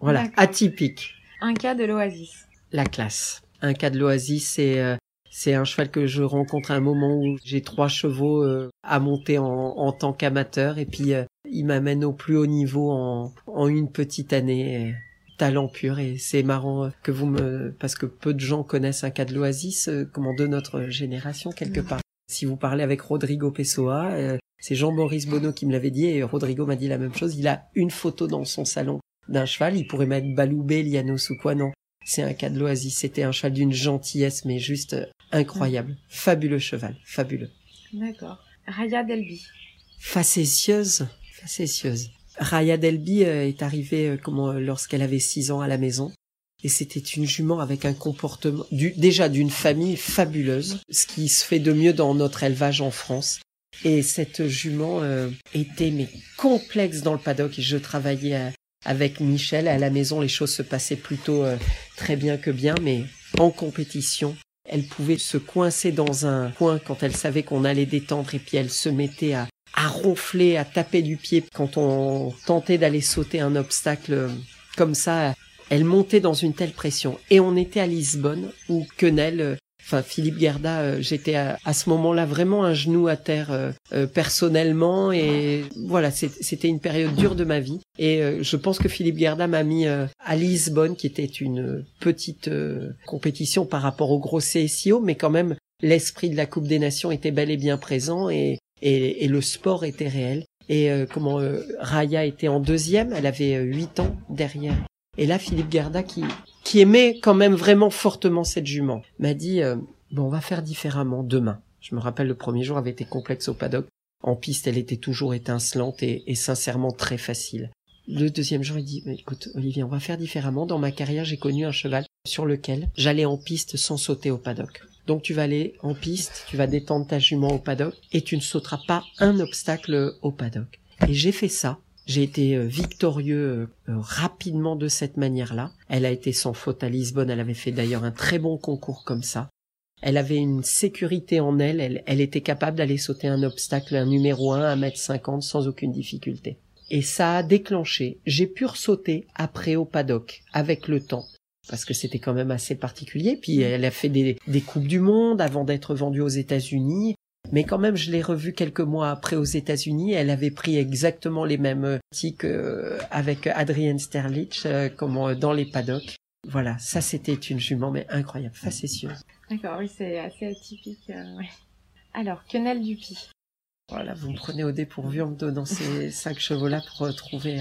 Voilà, atypique. Un cas de l'Oasis. La classe. Un cas de l'Oasis, c'est euh, c'est un cheval que je rencontre à un moment où j'ai trois chevaux euh, à monter en, en tant qu'amateur et puis euh, il m'amène au plus haut niveau en, en une petite année. talent pur et c'est marrant euh, que vous me parce que peu de gens connaissent un cas de l'Oasis comment de notre génération quelque part. Si vous parlez avec Rodrigo Pessoa, c'est Jean-Maurice Bonneau qui me l'avait dit et Rodrigo m'a dit la même chose. Il a une photo dans son salon d'un cheval. Il pourrait mettre Baloubé, Lianos ou quoi. Non, c'est un cas de l'Oasis. C'était un cheval d'une gentillesse, mais juste incroyable. Fabuleux cheval, fabuleux. D'accord. Raya Delby. Facétieuse, facétieuse. Raya Delby euh, est arrivée euh, comment lorsqu'elle avait six ans à la maison. Et c'était une jument avec un comportement du, déjà d'une famille fabuleuse, ce qui se fait de mieux dans notre élevage en France. Et cette jument euh, était mais complexe dans le paddock. Et je travaillais avec Michel à la maison. Les choses se passaient plutôt très bien que bien, mais en compétition, elle pouvait se coincer dans un coin quand elle savait qu'on allait détendre et puis elle se mettait à, ronfler, à taper du pied quand on tentait d'aller sauter un obstacle comme ça. Elle montait dans une telle pression. Et on était à Lisbonne où Quenelle enfin Philippe Gerda, euh, j'étais à, ce moment-là vraiment un genou à terre euh, euh, personnellement et voilà, c'était une période dure de ma vie. Et je pense que Philippe Gerda m'a mis à Lisbonne qui était une petite compétition par rapport au gros CSIO mais quand même l'esprit de la Coupe des Nations était bel et bien présent et et, et le sport était réel. Et comment Raya était en deuxième, elle avait huit ans derrière. Et là, Philippe Garda, qui, qui aimait quand même vraiment fortement cette jument, m'a dit, euh, bon, on va faire différemment demain. Je me rappelle, le premier jour avait été complexe au paddock. En piste, elle était toujours étincelante et, et sincèrement très facile. Le deuxième jour, il dit, écoute, Olivier, on va faire différemment. Dans ma carrière, j'ai connu un cheval sur lequel j'allais en piste sans sauter au paddock. Donc tu vas aller en piste, tu vas détendre ta jument au paddock et tu ne sauteras pas un obstacle au paddock. Et j'ai fait ça j'ai été euh, victorieux euh, rapidement de cette manière-là. Elle a été sans faute à Lisbonne. Elle avait fait d'ailleurs un très bon concours comme ça. Elle avait une sécurité en elle. Elle, était capable d'aller sauter un obstacle, un numéro 1 à mètre 50 sans aucune difficulté. Et ça a déclenché. J'ai pu sauter après au paddock avec le temps parce que c'était quand même assez particulier. Puis elle a fait des, des coupes du monde avant d'être vendue aux États-Unis. Mais quand même, je l'ai revue quelques mois après aux États-Unis. Elle avait pris exactement les mêmes tics euh, avec Adrienne Sterlich, euh, comme euh, dans les paddocks. Voilà, ça c'était une jument, mais incroyable, facétieuse. D'accord, oui, c'est assez atypique. Alors, Quenelle Dupi. Voilà, vous me prenez au dépourvu en me donnant ces cinq chevaux-là pour retrouver.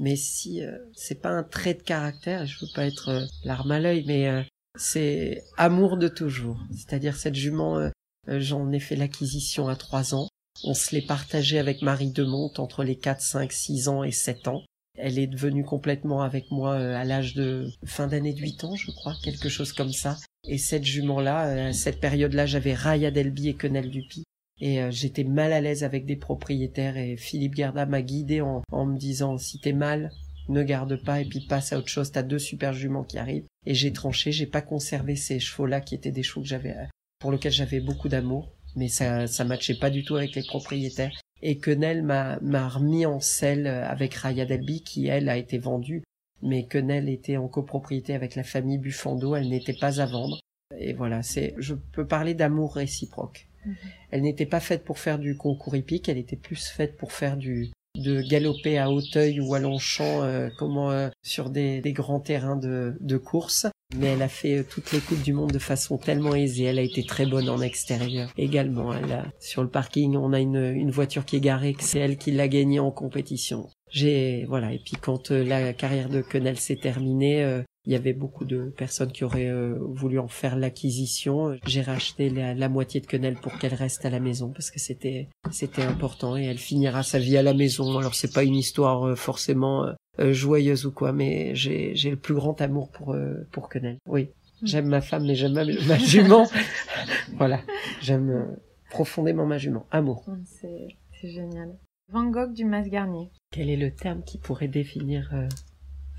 Mais si c'est pas un trait de caractère, je veux pas être l'arme à l'œil, mais c'est amour de toujours. C'est-à-dire cette jument euh, j'en ai fait l'acquisition à trois ans. On se l'est partagé avec Marie Demonte entre les 4, 5, 6 ans et 7 ans. Elle est devenue complètement avec moi euh, à l'âge de fin d'année de 8 ans, je crois, quelque chose comme ça. Et cette jument-là, euh, à cette période-là, j'avais Raya Delby et Quenelle Dupi. Et j'étais mal à l'aise avec des propriétaires et Philippe Garda m'a guidé en, en me disant si t'es mal, ne garde pas et puis passe à autre chose, t'as deux super juments qui arrivent. Et j'ai tranché, j'ai pas conservé ces chevaux-là qui étaient des chevaux que j'avais pour lequel j'avais beaucoup d'amour, mais ça ça matchait pas du tout avec les propriétaires. Et Quenelle m'a m'a remis en selle avec Raya Delby qui elle a été vendue, mais Quenelle était en copropriété avec la famille Buffando, elle n'était pas à vendre. Et voilà, c'est, je peux parler d'amour réciproque. Mhm. Elle n'était pas faite pour faire du concours hippique, elle était plus faite pour faire du de galoper à Hauteuil ou à Longchamp, euh, comment euh, sur des, des, grands terrains de, de course. Mais elle a fait euh, toutes les coupes du monde de façon tellement aisée. Elle a été très bonne en extérieur également. Elle a, sur le parking, on a une, une voiture qui est garée, c'est elle qui l'a gagnée en compétition. J'ai voilà. Et puis quand la carrière de Quenelle s'est terminée, il y avait beaucoup de personnes qui auraient euh, voulu en faire l'acquisition. J'ai racheté la, la, moitié de quenelle pour qu'elle reste à la maison parce que c'était c'était important et elle finira sa vie à la maison. Alors c'est pas une histoire euh, forcément euh, joyeuse ou quoi, mais j'ai j'ai le plus grand amour pour pour quenelle. Oui, mm. j'aime ma femme mais j'aime ma, ma jument. voilà, j'aime profondément ma jument. Amour. Mm, c'est c'est génial. Van Gogh du Mas Garnier. Quel est le terme qui pourrait définir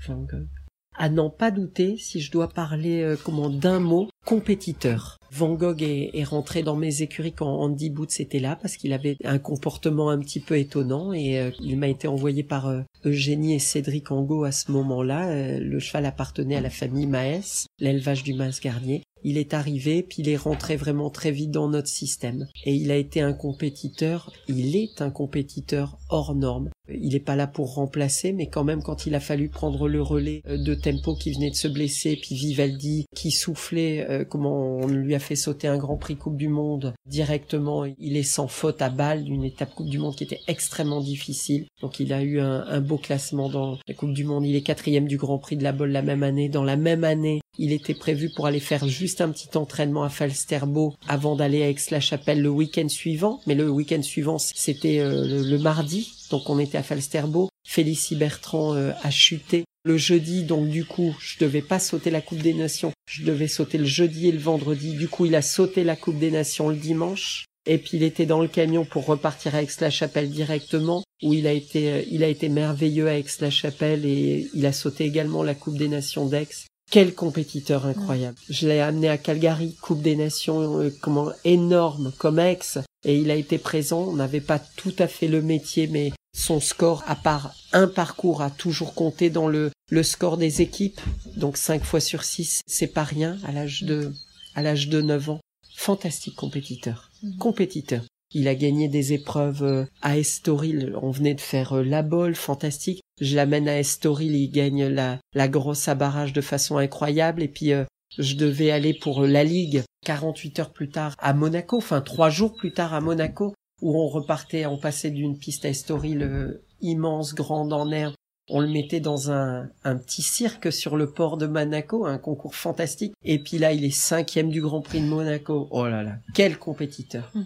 Van Gogh? À n'en pas douter, si je dois parler euh, comment d'un mot, compétiteur. Van Gogh est, est, rentré dans mes écuries quand Andy Boots était là parce qu'il avait un comportement un petit peu étonnant et euh, il m'a été envoyé par euh, Eugénie et Cédric Angot à ce moment-là. le cheval appartenait à la famille Maes, l'élevage du Mas Garnier. Il est arrivé, puis il est rentré vraiment très vite dans notre système. Et il a été un compétiteur, il est un compétiteur hors norme. Il n'est pas là pour remplacer, mais quand même quand il a fallu prendre le relais de Tempo qui venait de se blesser, puis Vivaldi qui soufflait, euh, comment on lui a fait sauter un Grand Prix Coupe du Monde directement, il est sans faute à balle d'une étape Coupe du Monde qui était extrêmement difficile. Donc il a eu un, un beau classement dans la Coupe du Monde. Il est quatrième du Grand Prix de la Bolle la même année. Dans la même année, il était prévu pour aller faire juste un petit entraînement à Falsterbo avant d'aller à Aix-la-Chapelle le week-end suivant. Mais le week-end suivant, c'était euh, le, mardi. Donc on était à Falsterbo. Félicie Bertrand euh, a chuté le jeudi. Donc du coup, je devais pas sauter la Coupe des Nations. Je devais sauter le jeudi et le vendredi. Du coup, il a sauté la Coupe des Nations le dimanche. Et puis il était dans le camion pour repartir à Aix-la-Chapelle directement, où il a été, euh, il a été merveilleux à Aix-la-Chapelle et il a sauté également la Coupe des Nations d'Aix. Quel compétiteur incroyable. Je l'ai amené à Calgary, Coupe des Nations, euh, comment énorme comme ex, et il a été présent. On n'avait pas tout à fait le métier, mais son score, à part un parcours, a toujours compté dans le, le score des équipes. Donc 5 fois sur 6, c'est pas rien à l'âge de, à l'âge de 9 ans. Fantastique compétiteur. Mmh. Compétiteur. Il a gagné des épreuves à Estoril. On venait de faire la bolle, fantastique. Je l'amène à Estoril, il gagne la, la grosse à barrage de façon incroyable. Et puis, euh, je devais aller pour la Ligue 48 heures plus tard à Monaco, enfin trois jours plus tard à Monaco, où on repartait, on passait d'une piste à Estoril euh, immense, grande en herbe. On le mettait dans un, un petit cirque sur le port de Monaco, un concours fantastique. Et puis là, il est cinquième du Grand Prix de Monaco. Oh là là, quel compétiteur. Mmh.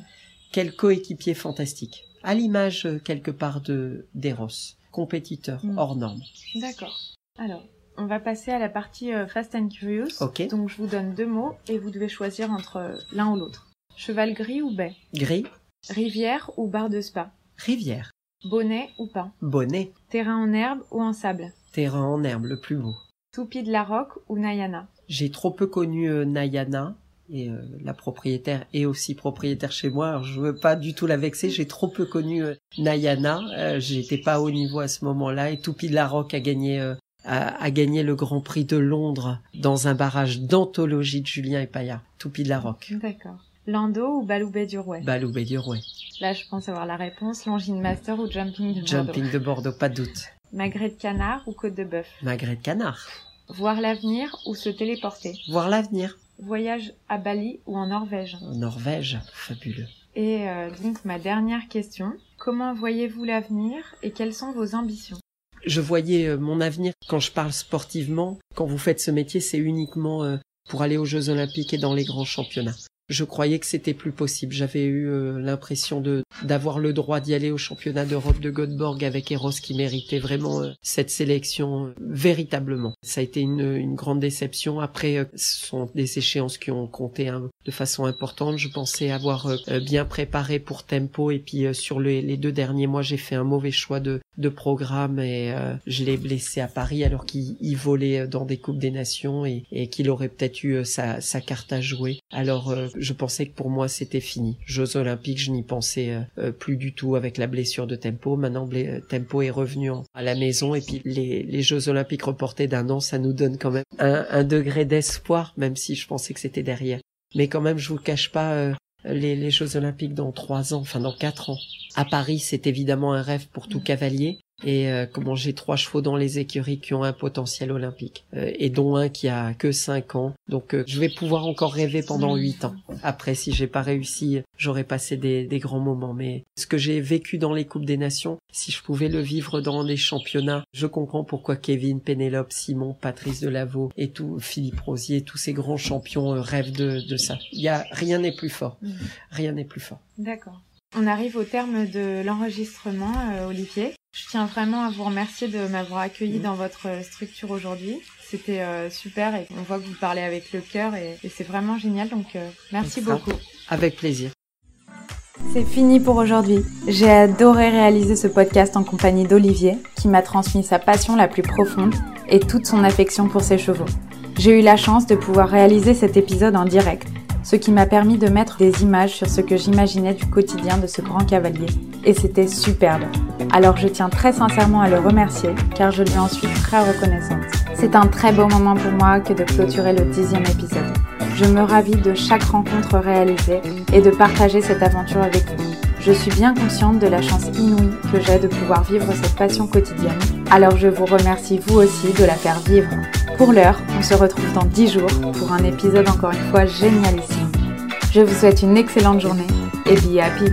Quel coéquipier fantastique. À l'image euh, quelque part de d'Eros compétiteur mmh. hors norme. D'accord. Alors, on va passer à la partie euh, Fast and Curious. Ok. Donc, je vous donne deux mots et vous devez choisir entre euh, l'un ou l'autre. Cheval gris ou baie Gris. Rivière ou bar de spa? Rivière. Bonnet ou pas Bonnet. Terrain en herbe ou en sable? Terrain en herbe, le plus beau. Toupie de la Roque ou Nayana? J'ai trop peu connu euh, Nayana et euh, la propriétaire est aussi propriétaire chez moi. Alors je veux pas du tout la vexer. J'ai trop peu connu euh, Nayana. Euh, J'étais pas au niveau à ce moment-là. Et Toupie de la Roque a gagné a, a, gagné le Grand Prix de Londres dans un barrage d'anthologie de Julien et Payard. Toupie de la Roque. D'accord. Lando ou Baloubet du Rouet Baloubet du Rouet. Là, je pense avoir la réponse. Longines Master ou Jumping de Bordeaux? Jumping de Bordeaux, pas de doute. Magret de canard ou côte de bœuf? Magret de canard. Voir l'avenir ou se téléporter? Voir l'avenir. Voyage à Bali ou en Norvège En Norvège, fabuleux. Et euh, donc ma dernière question, comment voyez-vous l'avenir et quelles sont vos ambitions? Je voyais euh, mon avenir quand je parle sportivement. Quand vous faites ce métier, c'est uniquement euh, pour aller aux Jeux Olympiques et dans les grands championnats. Je croyais que c'était plus possible. J'avais eu euh, l'impression de d'avoir le droit d'y aller au championnat d'Europe de Göteborg avec Eros qui méritait vraiment euh, cette sélection euh, véritablement. Ça a été une, une grande déception. Après, ce sont des échéances qui ont compté hein, de façon importante. Je pensais avoir bien préparé pour Tempo et puis sur les, deux derniers mois, j'ai fait un mauvais choix de, de programme et je l'ai blessé à Paris alors qu'il volait dans des coupes des nations et, et qu'il aurait peut-être eu sa, sa carte à jouer. Alors je pensais que pour moi c'était fini. Jeux olympiques, je n'y pensais euh, euh, plus du tout avec la blessure de Tempo. Maintenant, Tempo est revenu à la maison et puis les, les Jeux olympiques reportés d'un an, ça nous donne quand même un, un degré d'espoir, même si je pensais que c'était derrière. Mais quand même, je vous cache pas, les, les, Jeux Olympiques dans trois ans, enfin dans quatre ans. À Paris, c'est évidemment un rêve pour tout cavalier et euh, comment j'ai trois chevaux dans les écuries qui ont un potentiel olympique. Euh, et dont un qui a que cinq ans. Donc euh, je vais pouvoir encore rêver pendant huit ans. Après si j'ai pas réussi j'aurais passé des, des, grands moments. Mais ce que j'ai vécu dans les coupes des nations si je pouvais le vivre dans les championnats je comprends pourquoi Kevin Pénélope Simon Patrice Delaveau et tout Philippe Rosier tous ces grands champions rêvent de, de ça. Il y a rien n'est plus fort. Mmh. rien n'est plus fort. D'accord. On arrive au terme de l'enregistrement, Olivier. Je tiens vraiment à vous remercier de m'avoir accueilli dans votre structure aujourd'hui. C'était euh, super et on voit que vous parlez avec le cœur et, c'est vraiment génial. Donc euh, merci beaucoup. Avec plaisir. C'est fini pour aujourd'hui. J'ai adoré réaliser ce podcast en compagnie d'Olivier, qui m'a transmis sa passion la plus profonde et toute son affection pour ses chevaux. J'ai eu la chance de pouvoir réaliser cet épisode en direct ce qui m'a permis de mettre des images sur ce que j'imaginais du quotidien de ce grand cavalier. Et c'était superbe. Alors je tiens très sincèrement à le remercier, car je lui en suis très reconnaissante. C'est un très beau moment pour moi que de clôturer le dixième épisode. Je me ravis de chaque rencontre réalisée et de partager cette aventure avec vous. Je suis bien consciente de la chance inouïe que j'ai de pouvoir vivre cette passion quotidienne, alors je vous remercie vous aussi de la faire vivre. Pour l'heure, on se retrouve dans 10 jours pour un épisode encore une fois génialissime. Je vous souhaite une excellente journée et be happy.